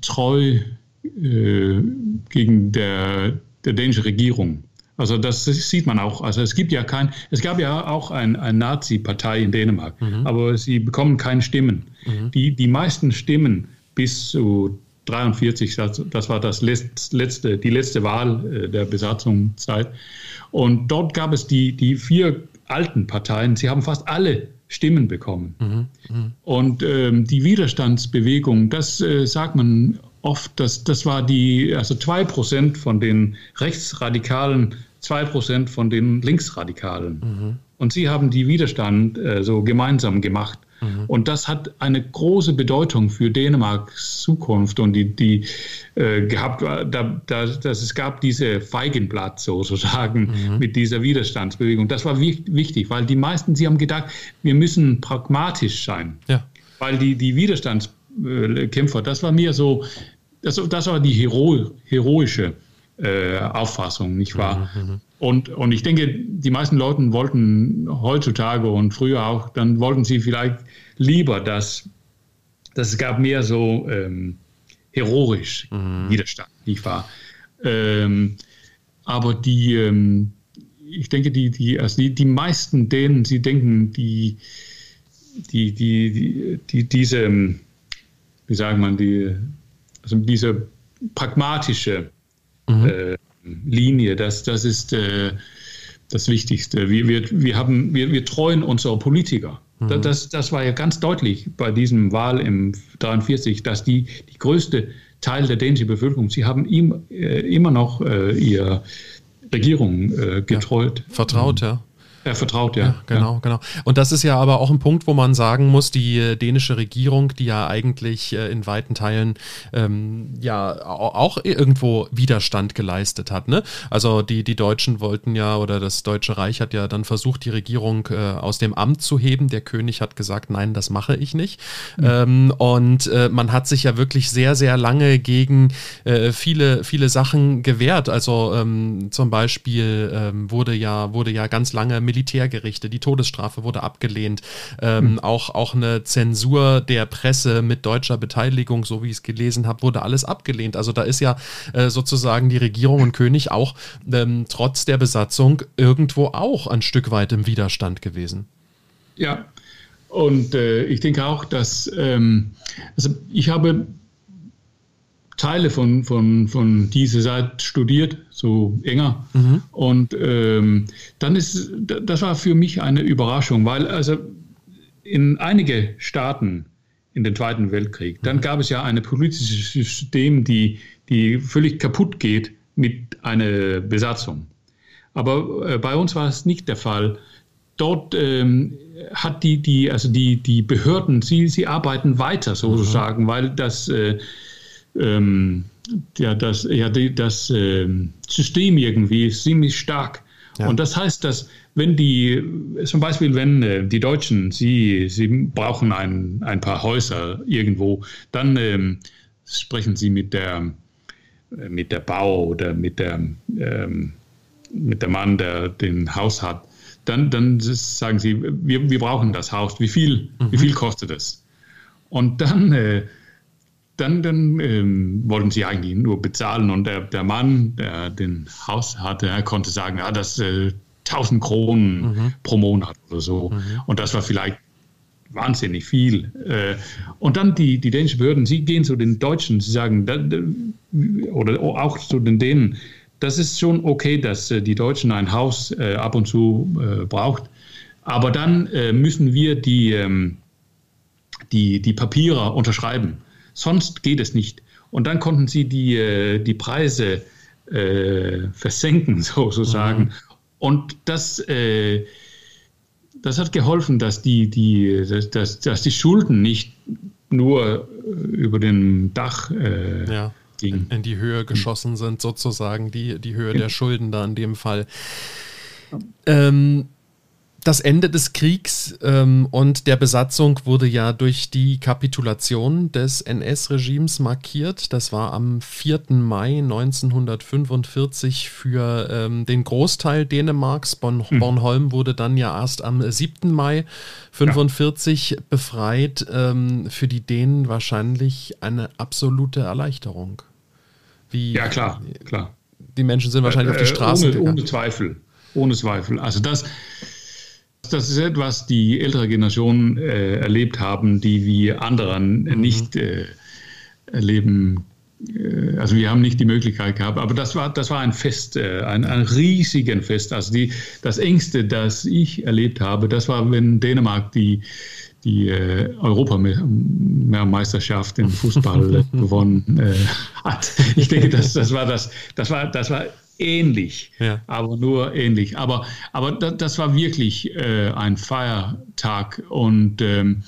treu äh, gegen der, der dänischen Regierung. Also das sieht man auch. Also es gibt ja kein, es gab ja auch ein, eine Nazi-Partei in Dänemark, mhm. aber sie bekommen keine Stimmen. Mhm. Die, die meisten Stimmen bis zu 43, das, das war das letzte, die letzte Wahl äh, der Besatzungszeit. Und dort gab es die, die vier alten Parteien, sie haben fast alle Stimmen bekommen. Mhm. Mhm. Und ähm, die Widerstandsbewegung, das äh, sagt man oft, dass das war die, also zwei Prozent von den rechtsradikalen zwei Prozent von den Linksradikalen. Mhm. Und sie haben die Widerstand äh, so gemeinsam gemacht. Mhm. Und das hat eine große Bedeutung für Dänemarks Zukunft und die, die äh, gehabt, da, da, dass es gab diese Feigenblatt sozusagen mhm. mit dieser Widerstandsbewegung. Das war wichtig, weil die meisten, sie haben gedacht, wir müssen pragmatisch sein. Ja. Weil die, die Widerstandskämpfer, das war mir so, das, das war die Hero, heroische äh, Auffassung, nicht wahr? Mhm, mhm. Und, und ich denke, die meisten Leute wollten heutzutage und früher auch, dann wollten sie vielleicht lieber, dass, dass es gab mehr so ähm, heroisch mhm. Widerstand, nicht wahr? Ähm, aber die, ähm, ich denke, die, die, also die, die meisten denen, sie denken, die, die, die, die, die diese, wie sagt man, die, also diese pragmatische mhm. äh, Linie. Das, das ist äh, das Wichtigste. Wir, wir, wir, haben, wir, wir treuen unsere Politiker. Mhm. Das, das war ja ganz deutlich bei diesem Wahl im 43, dass die, die größte Teil der dänischen Bevölkerung, sie haben ihm äh, immer noch äh, ihre Regierung äh, getreut. Ja, vertraut, ja. Er vertraut, ja. ja. Genau, ja. genau. Und das ist ja aber auch ein Punkt, wo man sagen muss, die äh, dänische Regierung, die ja eigentlich äh, in weiten Teilen ähm, ja auch irgendwo Widerstand geleistet hat. Ne? Also die, die Deutschen wollten ja, oder das Deutsche Reich hat ja dann versucht, die Regierung äh, aus dem Amt zu heben. Der König hat gesagt, nein, das mache ich nicht. Mhm. Ähm, und äh, man hat sich ja wirklich sehr, sehr lange gegen äh, viele, viele Sachen gewehrt. Also ähm, zum Beispiel ähm, wurde ja, wurde ja ganz lange mit Militärgerichte, die Todesstrafe wurde abgelehnt, ähm, mhm. auch, auch eine Zensur der Presse mit deutscher Beteiligung, so wie ich es gelesen habe, wurde alles abgelehnt. Also da ist ja äh, sozusagen die Regierung und König auch ähm, trotz der Besatzung irgendwo auch ein Stück weit im Widerstand gewesen. Ja, und äh, ich denke auch, dass, ähm, also ich habe Teile von, von, von dieser Zeit studiert, so enger. Mhm. Und ähm, dann ist, das war für mich eine Überraschung, weil also in einige Staaten in den Zweiten Weltkrieg, dann mhm. gab es ja ein politisches System, die, die völlig kaputt geht mit einer Besatzung. Aber äh, bei uns war es nicht der Fall. Dort ähm, hat die, die, also die, die Behörden, sie, sie arbeiten weiter sozusagen, mhm. weil das äh, ähm, ja, das, ja, die, das äh, System irgendwie ist ziemlich stark. Ja. Und das heißt, dass wenn die, zum Beispiel wenn äh, die Deutschen, sie, sie brauchen ein, ein paar Häuser irgendwo, dann ähm, sprechen sie mit der, äh, mit der Bau oder mit der, ähm, mit der Mann, der den Haus hat. Dann, dann sagen sie, wir, wir brauchen das Haus. Wie viel, mhm. wie viel kostet es? Und dann äh, dann, dann ähm, wollten sie eigentlich nur bezahlen und der, der Mann, der den Haus hatte, konnte sagen, ja, das äh, 1000 Kronen mhm. pro Monat oder so. Mhm. Und das war vielleicht wahnsinnig viel. Äh, und dann die, die dänischen Behörden, sie gehen zu den Deutschen, sie sagen, da, da, oder auch zu den Dänen, das ist schon okay, dass äh, die Deutschen ein Haus äh, ab und zu äh, braucht. Aber dann äh, müssen wir die, ähm, die, die Papiere unterschreiben. Sonst geht es nicht. Und dann konnten sie die, äh, die Preise äh, versenken, [LAUGHS] sozusagen. Mhm. Und das, äh, das hat geholfen, dass die, die, dass, dass die Schulden nicht nur äh, über den Dach äh, ja, in, in, die Höhe geschossen sind, sozusagen, die, die Höhe ja. der Schulden da in dem Fall. Ähm, das Ende des Kriegs ähm, und der Besatzung wurde ja durch die Kapitulation des NS-Regimes markiert. Das war am 4. Mai 1945 für ähm, den Großteil Dänemarks. Bon hm. Bornholm wurde dann ja erst am 7. Mai 1945 ja. befreit. Ähm, für die Dänen wahrscheinlich eine absolute Erleichterung. Wie, ja, klar, klar. Die Menschen sind wahrscheinlich äh, auf die Straße ohne, gegangen. Ohne Zweifel. Ohne Zweifel. Also das das ist etwas, die ältere Generation äh, erlebt haben, die wir anderen mhm. nicht äh, erleben. Äh, also wir haben nicht die Möglichkeit gehabt, aber das war, das war ein Fest, äh, ein, ein riesigen Fest. Also die, das Engste, das ich erlebt habe, das war, wenn Dänemark die, die äh, Europameisterschaft im Fußball [LAUGHS] gewonnen äh, hat. Ich denke, das, das, war das, das, war, das war ähnlich, ja. aber nur ähnlich. Aber, aber das, das war wirklich äh, ein Feiertag und ähm,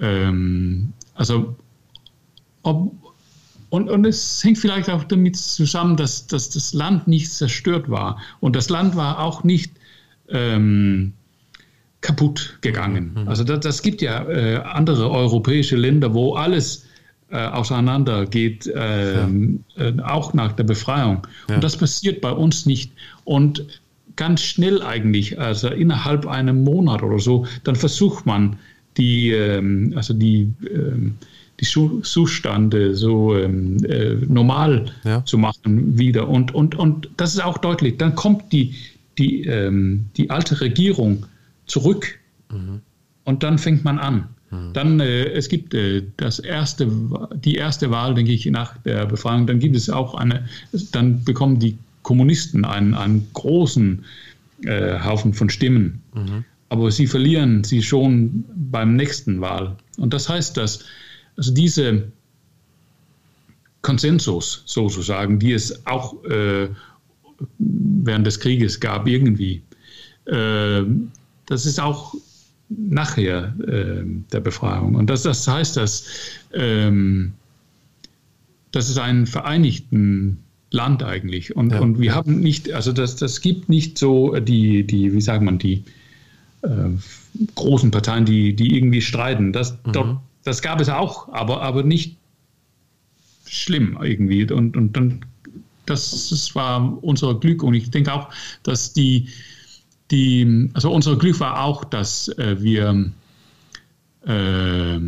ähm, also ob, und, und es hängt vielleicht auch damit zusammen, dass, dass das Land nicht zerstört war und das Land war auch nicht ähm, kaputt gegangen. Mhm. Also das, das gibt ja äh, andere europäische Länder, wo alles äh, auseinander geht, äh, ja. äh, auch nach der Befreiung. Ja. Und das passiert bei uns nicht. Und ganz schnell eigentlich, also innerhalb einem Monat oder so, dann versucht man die, ähm, also die, ähm, die Zustände so ähm, äh, normal ja. zu machen wieder. Und, und, und das ist auch deutlich. Dann kommt die, die, ähm, die alte Regierung zurück mhm. und dann fängt man an. Mhm. Dann, äh, es gibt äh, das erste, die erste Wahl, denke ich, nach der Befragung. Dann gibt es auch eine, dann bekommen die Kommunisten einen, einen großen äh, Haufen von Stimmen. Mhm. Aber sie verlieren sie schon beim nächsten Wahl. Und das heißt, dass also diese Konsensus sozusagen, die es auch äh, während des Krieges gab, irgendwie, äh, das ist auch nachher äh, der Befragung. Und das, das heißt, dass, ähm, dass es einen vereinigten Land eigentlich. Und, ja. und wir haben nicht, also das, das gibt nicht so die, die wie sagt man, die äh, großen Parteien, die, die irgendwie streiten. Das, mhm. dort, das gab es auch, aber, aber nicht schlimm irgendwie. Und, und dann, das, das war unser Glück. Und ich denke auch, dass die, die, also unser Glück war auch, dass äh, wir, äh,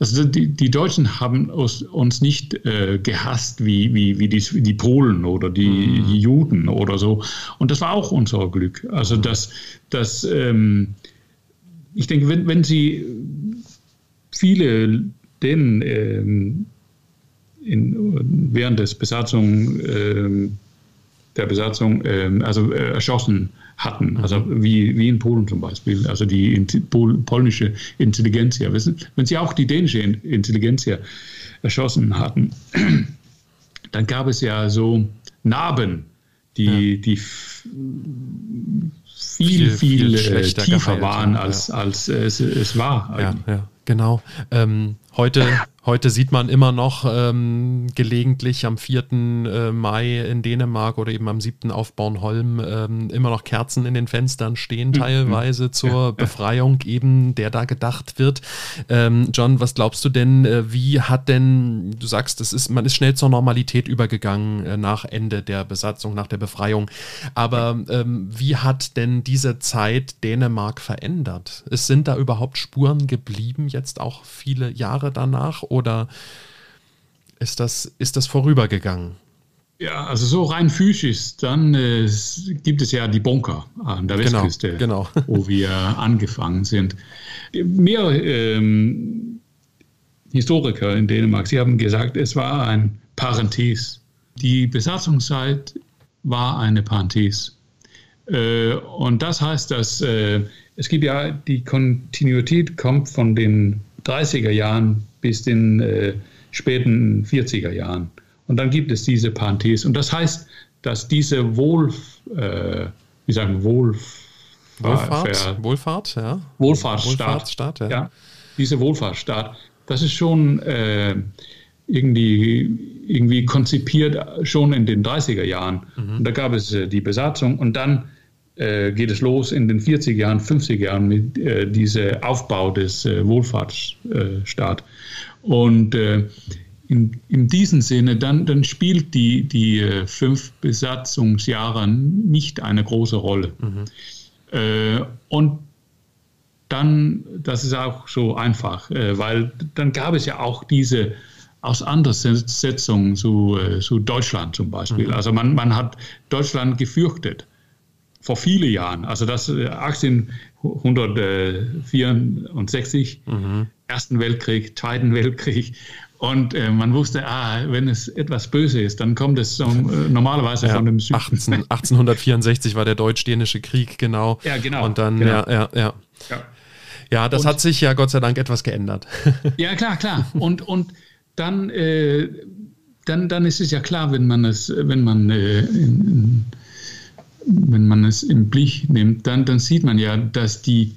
also die, die, Deutschen haben uns nicht äh, gehasst wie, wie, wie die, die, Polen oder die, mhm. Juden oder so. Und das war auch unser Glück. Also dass, dass ähm, ich denke, wenn, wenn sie viele denen ähm, in, während des Besatzung, äh, der Besatzung äh, also äh, erschossen hatten, mhm. also wie, wie in Polen zum Beispiel, also die Pol polnische Intelligenzia, wissen, wenn sie auch die dänische Intelligenzia erschossen hatten, [CLEARS THROAT] dann gab es ja so Narben, die, ja. die viel, viel, viel, viel äh, tiefer waren, als, ja. als es, es war. Ja, ja, genau. Ähm, heute Heute sieht man immer noch ähm, gelegentlich am 4. Äh, Mai in Dänemark oder eben am 7. auf Bornholm ähm, immer noch Kerzen in den Fenstern stehen, mhm. teilweise zur ja, Befreiung eben, der da gedacht wird. Ähm, John, was glaubst du denn, äh, wie hat denn, du sagst, es ist, man ist schnell zur Normalität übergegangen äh, nach Ende der Besatzung, nach der Befreiung. Aber ähm, wie hat denn diese Zeit Dänemark verändert? Es sind da überhaupt Spuren geblieben, jetzt auch viele Jahre danach? Oder ist das, ist das vorübergegangen? Ja, also so rein physisch, dann äh, gibt es ja die Bunker an der genau, Westküste, genau, [LAUGHS] wo wir angefangen sind. Mehr ähm, Historiker in Dänemark, sie haben gesagt, es war ein Parenthese. Die Besatzungszeit war eine Parenthese. Äh, und das heißt, dass äh, es gibt ja die Kontinuität kommt von den 30er Jahren bis den äh, späten 40er Jahren. Und dann gibt es diese Parenthese. Und das heißt, dass diese Wohl, äh, wie sagen, Wohlf Wohlfahrt, Wohlfahrt, ja. Wohlfahrtsstaat. Wohlfahrtsstaat, ja. ja. Diese Wohlfahrtsstaat, das ist schon äh, irgendwie, irgendwie konzipiert schon in den 30er Jahren. Mhm. Und da gab es äh, die Besatzung und dann äh, geht es los in den 40er Jahren, 50er Jahren mit äh, diesem Aufbau des äh, Wohlfahrtsstaats. Und äh, in, in diesem Sinne, dann, dann spielt die, die äh, fünf Besatzungsjahre nicht eine große Rolle. Mhm. Und dann, das ist auch so einfach, weil dann gab es ja auch diese Auseinandersetzungen zu, zu Deutschland zum Beispiel. Mhm. Also man, man hat Deutschland gefürchtet vor vielen Jahren, also das 1864, äh, mhm. Ersten Weltkrieg, Zweiten Weltkrieg. Und äh, man wusste, ah, wenn es etwas böse ist, dann kommt es so, äh, normalerweise ja, von dem Süden. 18, 1864 [LAUGHS] war der deutsch-dänische Krieg, genau. Ja, genau. Und dann, genau. Ja, ja, ja, ja. Ja, das und, hat sich ja Gott sei Dank etwas geändert. [LAUGHS] Ja, klar, klar. Und, und dann, äh, dann, dann ist es ja klar, wenn man es, wenn man äh, in, wenn man es im Blick nimmt, dann, dann sieht man ja, dass die,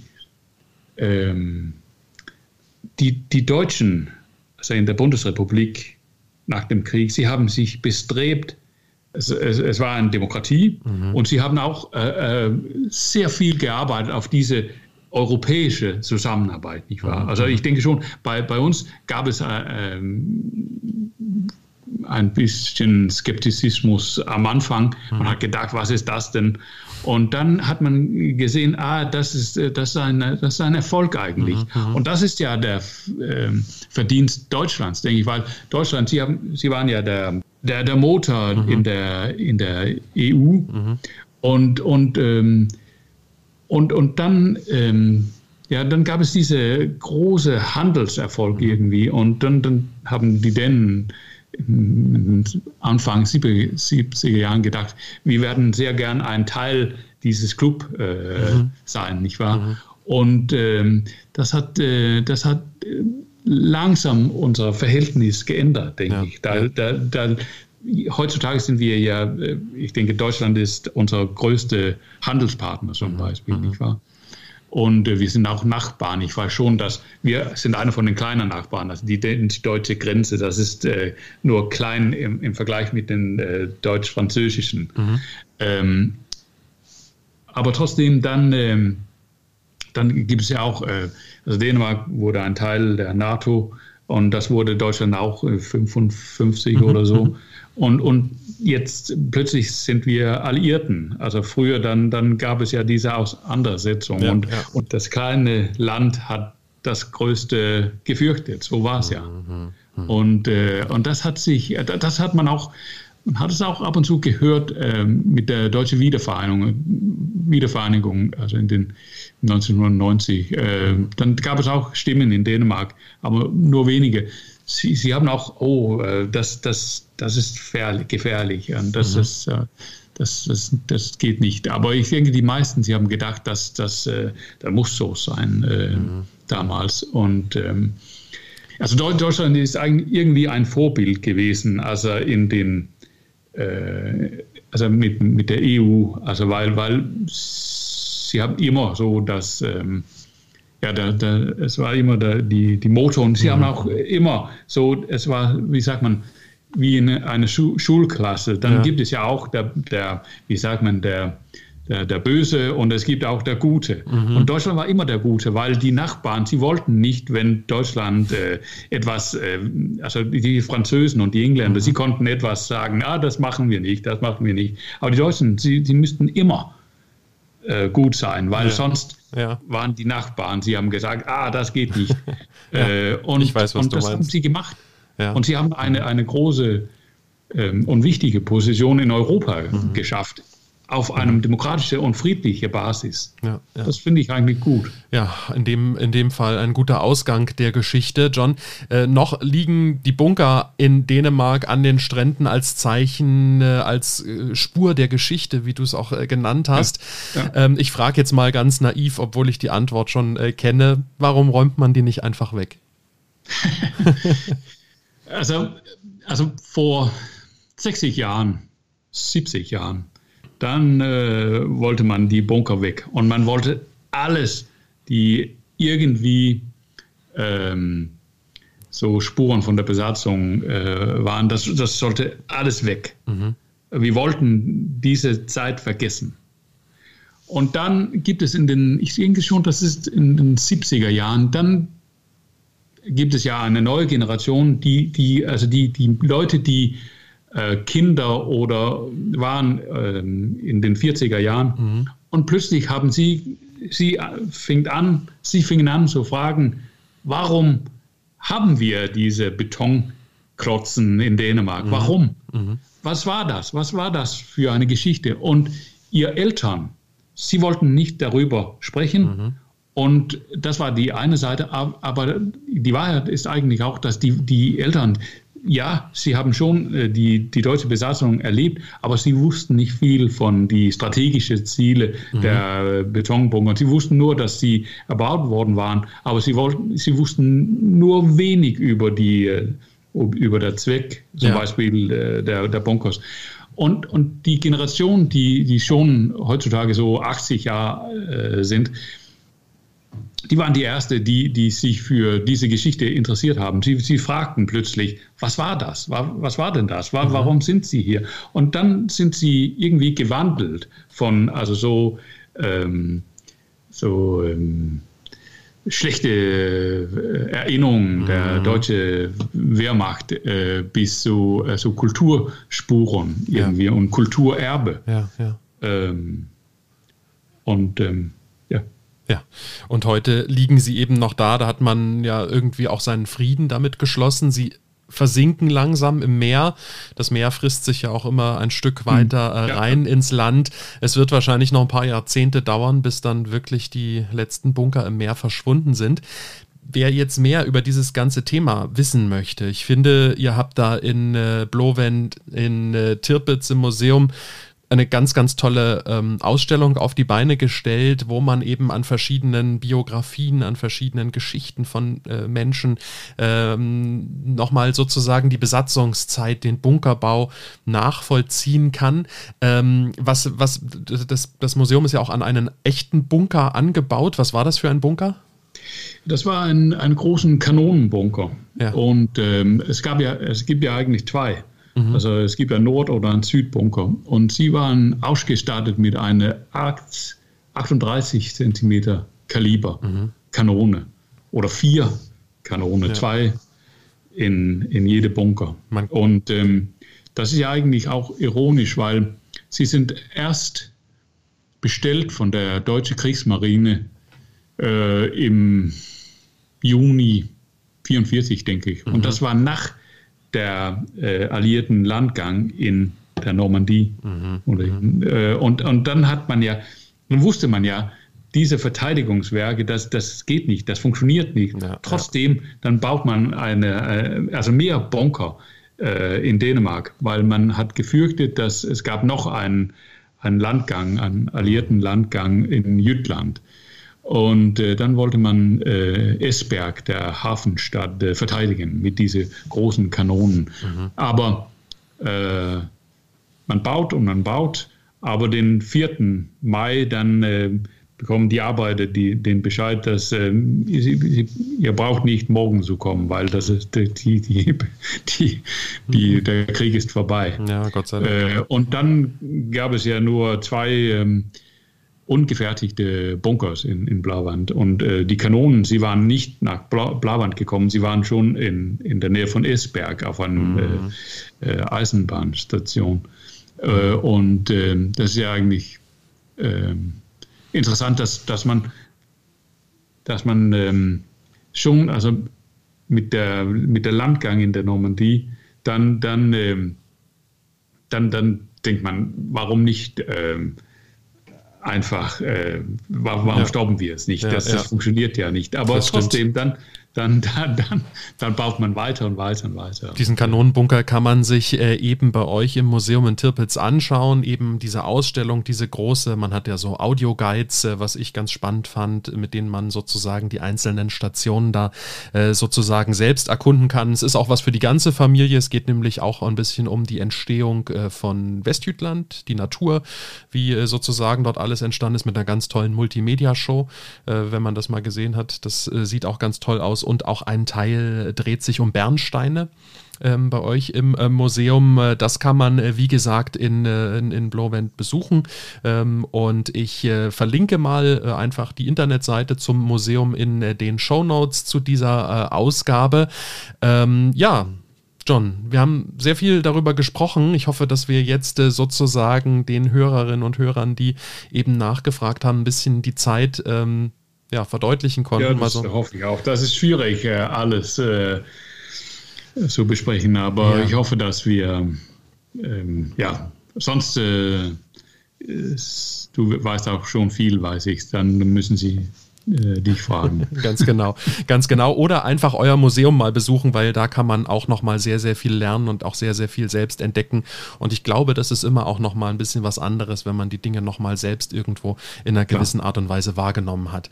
ähm, die, die Deutschen, also in der Bundesrepublik nach dem Krieg, sie haben sich bestrebt, es, es, es war eine Demokratie mhm. und sie haben auch äh, äh, sehr viel gearbeitet auf diese europäische Zusammenarbeit, nicht wahr? Mhm. Also ich denke schon, bei, bei uns gab es äh, ähm, ein bisschen Skeptizismus am Anfang. Man mhm. hat gedacht, was ist das denn? Und dann hat man gesehen, ah, das ist, das ist, ein, das ist ein Erfolg eigentlich. Mhm. mhm. Und das ist ja der äh, Verdienst Deutschlands, denke ich, weil Deutschland, Sie, haben, Sie waren ja der, der, der Motor mhm. in, der, in der EU. Mhm. Und, und, ähm, und, und dann ähm, ja, dann gab es diese große Handelserfolg irgendwie und dann, dann haben die Dänen Anfang 70er Jahren gedacht, wir werden sehr gern ein Teil dieses Club äh, mhm. sein, nicht wahr? Mhm. Und ähm, das hat, äh, das hat äh, langsam unser Verhältnis geändert, denke ja. ich. Da, da, da, heutzutage sind wir ja, äh, ich denke, Deutschland ist unser größter Handelspartner zum mhm. Beispiel, mhm. nicht wahr? Und äh, wir sind auch Nachbarn. Ich weiß schon, dass wir sind einer von den kleinen Nachbarn. Also die, die deutsche Grenze, das ist äh, nur klein im, im, Vergleich mit den äh, deutsch-französischen. Mhm. Ähm, aber trotzdem dann, ähm, dann gibt es ja auch, äh, also Dänemark wurde ein Teil der NATO und das wurde Deutschland auch 55 äh, mhm. oder so. Und, und jetzt plötzlich sind wir Alliierten. Also früher dann, dann gab es ja diese Auseinandersetzung ja, und, ja. und das kleine Land hat das Größte gefürchtet. So war es ja. Mhm, mhm. Und, äh, und das hat sich, das hat man auch, man hat es auch ab und zu gehört äh, mit der deutschen Wiedervereinigung, Wiedervereinigung, also in den 1990. Äh, dann gab es auch Stimmen in Dänemark, aber nur wenige Sie, Sie haben auch, oh, äh, das, das, das ist gefährlich und das mhm. ist. Äh, das, das, das geht nicht. Aber ich denke, die meisten, sie haben gedacht, dass das, äh, muss so sein äh, mhm. damals. Und ähm, also Deutschland ist eigentlich irgendwie ein Vorbild gewesen, also in den, äh, also mit, mit der EU, also weil, weil sie haben immer so das ähm, ja, da, da, es war immer der, die, die Motor und sie mhm. haben auch immer so, es war, wie sagt man, wie in eine Schu Schulklasse. Dann ja. gibt es ja auch der, der, wie sagt man, der, der, der Böse und es gibt auch der Gute. Mhm. Und Deutschland war immer der Gute, weil die Nachbarn, sie wollten nicht, wenn Deutschland äh, etwas, äh, also die Französen und die Engländer, mhm. sie konnten etwas sagen, ah, das machen wir nicht, das machen wir nicht. Aber die Deutschen, sie, sie müssten immer äh, gut sein, weil ja. sonst ja. waren die Nachbarn, sie haben gesagt, ah, das geht nicht. [LAUGHS] ja. äh, und, ich weiß, was und du das meinst. haben sie gemacht. Und sie haben eine, eine große ähm, und wichtige Position in Europa mhm. geschafft auf einem demokratischen und friedlichen Basis. Ja, ja. Das finde ich eigentlich gut. Ja, in dem, in dem Fall ein guter Ausgang der Geschichte. John, äh, noch liegen die Bunker in Dänemark an den Stränden als Zeichen, äh, als äh, Spur der Geschichte, wie du es auch äh, genannt hast. Ja, ähm, ich frage jetzt mal ganz naiv, obwohl ich die Antwort schon äh, kenne, warum räumt man die nicht einfach weg? [LAUGHS] also, also vor 60 Jahren, 70 Jahren, dann äh, wollte man die Bunker weg. Und man wollte alles, die irgendwie ähm, so Spuren von der Besatzung äh, waren, das, das sollte alles weg. Mhm. Wir wollten diese Zeit vergessen. Und dann gibt es in den, ich denke schon, das ist in den 70er Jahren, dann gibt es ja eine neue Generation, die, die, also die, die Leute, die Kinder oder waren ähm, in den 40er Jahren. Mhm. Und plötzlich haben sie, sie fing an, sie fingen an zu fragen, warum haben wir diese Betonklotzen in Dänemark? Mhm. Warum? Mhm. Was war das? Was war das für eine Geschichte? Und ihr Eltern, sie wollten nicht darüber sprechen. Mhm. Und das war die eine Seite, aber die Wahrheit ist eigentlich auch, dass die, die Eltern, ja, sie haben schon äh, die, die deutsche Besatzung erlebt, aber sie wussten nicht viel von den strategischen Zielen mhm. der Betonbunker. Sie wussten nur, dass sie erbaut worden waren, aber sie, wollten, sie wussten nur wenig über, die, äh, über den Zweck, zum ja. Beispiel äh, der, der Bunkers. Und, und die Generation, die, die schon heutzutage so 80 Jahre sind, die waren die Erste, die, die sich für diese Geschichte interessiert haben. Sie, sie fragten plötzlich, was war das? Was war denn das? Mhm. Warum sind Sie hier? Und dann sind sie irgendwie gewandelt von, also so, ähm, so ähm, schlechte äh, Erinnerungen der mhm. deutschen Wehrmacht äh, bis zu äh, so Kulturspuren irgendwie ja. und Kulturerbe. Ja, ja. Ähm, und ähm, ja, und heute liegen sie eben noch da. Da hat man ja irgendwie auch seinen Frieden damit geschlossen. Sie versinken langsam im Meer. Das Meer frisst sich ja auch immer ein Stück weiter äh, rein ja. ins Land. Es wird wahrscheinlich noch ein paar Jahrzehnte dauern, bis dann wirklich die letzten Bunker im Meer verschwunden sind. Wer jetzt mehr über dieses ganze Thema wissen möchte, ich finde, ihr habt da in äh, Blowend, in äh, Tirpitz im Museum eine ganz, ganz tolle ähm, Ausstellung auf die Beine gestellt, wo man eben an verschiedenen Biografien, an verschiedenen Geschichten von äh, Menschen ähm, nochmal sozusagen die Besatzungszeit, den Bunkerbau nachvollziehen kann. Ähm, was, was, das, das Museum ist ja auch an einen echten Bunker angebaut. Was war das für ein Bunker? Das war ein, ein großen Kanonenbunker. Ja. Und ähm, es, gab ja, es gibt ja eigentlich zwei. Mhm. Also es gibt einen Nord- oder einen Südbunker. Und sie waren ausgestattet mit einer 38 cm Kaliber mhm. Kanone oder vier Kanone, ja. zwei in, in jede Bunker. Man und ähm, das ist ja eigentlich auch ironisch, weil sie sind erst bestellt von der deutschen Kriegsmarine äh, im Juni 44, denke ich. Mhm. Und das war nach der äh, alliierten Landgang in der Normandie. Mhm. Oder, mhm. äh, und, und dann hat man ja, dann wusste man ja, diese Verteidigungswerke, das, das geht nicht, das funktioniert nicht. Ja, Trotzdem, ja. dann baut man eine, äh, also mehr Bunker äh, in Dänemark, weil man hat gefürchtet, dass es gab noch einen, einen Landgang, einen alliierten Landgang in Jütland. Und äh, dann wollte man äh, Esberg, der Hafenstadt, äh, verteidigen mit diesen großen Kanonen. Mhm. Aber äh, man baut und man baut. Aber den 4. Mai dann äh, bekommen die Arbeiter die, den Bescheid, dass äh, ihr, braucht nicht morgen zu kommen, weil das ist die, die, die, die mhm. der Krieg ist vorbei. Ja, Gott sei Dank. und dann gab es ja nur zwei ähm, ungefertigte Bunkers in, in Blauwand. Und äh, die Kanonen, sie waren nicht nach Blau, Blauwand gekommen, sie waren schon in, in der Nähe von Esberg auf einer mhm. äh, äh, Eisenbahnstation. Äh, und ähm, das ist ja eigentlich ähm, interessant, dass, dass man, dass man ähm, schon, also mit der, mit der Landgang in der Normandie, dann, dann, ähm, dann, dann denkt man, warum nicht ähm, einfach, äh, warum, ja. stoppen wir es nicht? Ja, das, das funktioniert ja nicht. Aber das trotzdem, dann, dann, [LAUGHS] dann, dann, dann baut man weiter und weiter und weiter. Diesen Kanonenbunker kann man sich äh, eben bei euch im Museum in Tirpitz anschauen. Eben diese Ausstellung, diese große, man hat ja so Audioguides, äh, was ich ganz spannend fand, mit denen man sozusagen die einzelnen Stationen da äh, sozusagen selbst erkunden kann. Es ist auch was für die ganze Familie. Es geht nämlich auch ein bisschen um die Entstehung äh, von Westjütland, die Natur, wie äh, sozusagen dort alles entstanden ist mit einer ganz tollen Multimedia-Show. Äh, wenn man das mal gesehen hat, das sieht auch ganz toll aus und auch ein Teil dreht sich um Bernsteine. Ähm, bei euch im äh, Museum. Äh, das kann man, äh, wie gesagt, in, äh, in, in Blowend besuchen. Ähm, und ich äh, verlinke mal einfach die Internetseite zum Museum in den Show Notes zu dieser Ausgabe. Ähm, ja. John, wir haben sehr viel darüber gesprochen. Ich hoffe, dass wir jetzt sozusagen den Hörerinnen und Hörern, die eben nachgefragt haben, ein bisschen die Zeit ähm, ja, verdeutlichen konnten. Ja, das so. hoffe ich auch. Das ist schwierig, äh, alles äh, zu besprechen, aber ja. ich hoffe, dass wir, ähm, ja, sonst, äh, du weißt auch schon viel, weiß ich, dann müssen sie äh, dich fragen. [LAUGHS] ganz genau, ganz genau. Oder einfach euer Museum mal besuchen, weil da kann man auch noch mal sehr, sehr viel lernen und auch sehr, sehr viel selbst entdecken. Und ich glaube, das ist immer auch noch mal ein bisschen was anderes, wenn man die Dinge noch mal selbst irgendwo in einer gewissen Art und Weise wahrgenommen hat.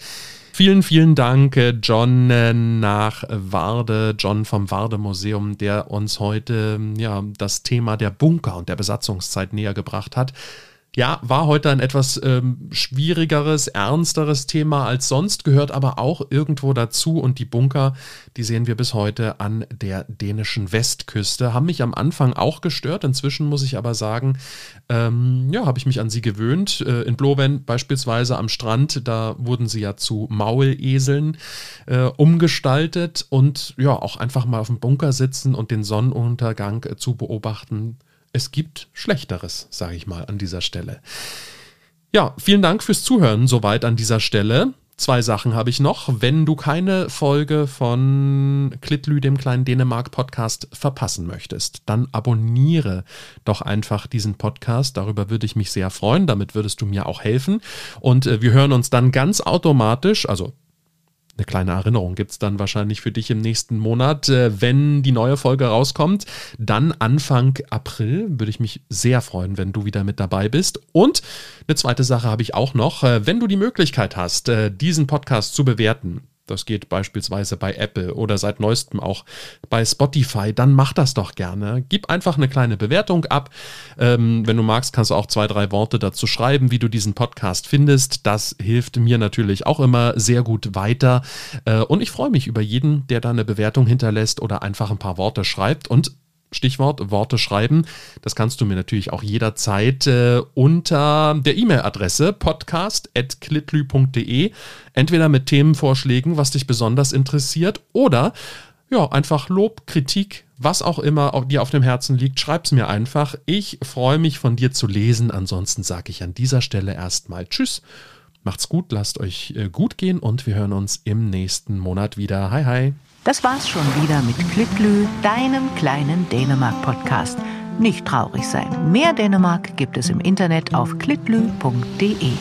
Vielen, vielen Dank, äh, John äh, nach Warde, John vom Warde Museum, der uns heute ja, das Thema der Bunker und der Besatzungszeit näher gebracht hat. Ja, war heute ein etwas ähm, schwierigeres, ernsteres Thema als sonst, gehört aber auch irgendwo dazu. Und die Bunker, die sehen wir bis heute an der dänischen Westküste, haben mich am Anfang auch gestört. Inzwischen muss ich aber sagen, ähm, ja, habe ich mich an sie gewöhnt. Äh, in Blowen beispielsweise am Strand, da wurden sie ja zu Mauleseln äh, umgestaltet und ja, auch einfach mal auf dem Bunker sitzen und den Sonnenuntergang äh, zu beobachten es gibt Schlechteres, sage ich mal an dieser Stelle. Ja, vielen Dank fürs Zuhören soweit an dieser Stelle. Zwei Sachen habe ich noch. Wenn du keine Folge von Klitlü, dem kleinen Dänemark-Podcast, verpassen möchtest, dann abonniere doch einfach diesen Podcast. Darüber würde ich mich sehr freuen. Damit würdest du mir auch helfen. Und äh, wir hören uns dann ganz automatisch, also eine kleine Erinnerung gibt es dann wahrscheinlich für dich im nächsten Monat, äh, wenn die neue Folge rauskommt. Dann Anfang April würde ich mich sehr freuen, wenn du wieder mit dabei bist. Und eine zweite Sache habe ich auch noch. Äh, wenn du die Möglichkeit hast, äh, diesen Podcast zu bewerten, das geht beispielsweise bei Apple oder seit neuestem auch bei Spotify. Dann mach das doch gerne. Gib einfach eine kleine Bewertung ab. Ähm, wenn du magst, kannst du auch zwei, drei Worte dazu schreiben, wie du diesen Podcast findest. Das hilft mir natürlich auch immer sehr gut weiter. Äh, und ich freue mich über jeden, der da eine Bewertung hinterlässt oder einfach ein paar Worte schreibt. Und Stichwort Worte schreiben. Das kannst du mir natürlich auch jederzeit äh, unter der E-Mail-Adresse podcast.klitlü.de entweder mit Themenvorschlägen, was dich besonders interessiert, oder ja, einfach Lob, Kritik, was auch immer dir auf dem Herzen liegt, schreib's mir einfach. Ich freue mich von dir zu lesen. Ansonsten sage ich an dieser Stelle erstmal Tschüss. Macht's gut, lasst euch äh, gut gehen und wir hören uns im nächsten Monat wieder. Hi, hi. Das war's schon wieder mit Klitlü, deinem kleinen Dänemark-Podcast. Nicht traurig sein. Mehr Dänemark gibt es im Internet auf klitlü.de.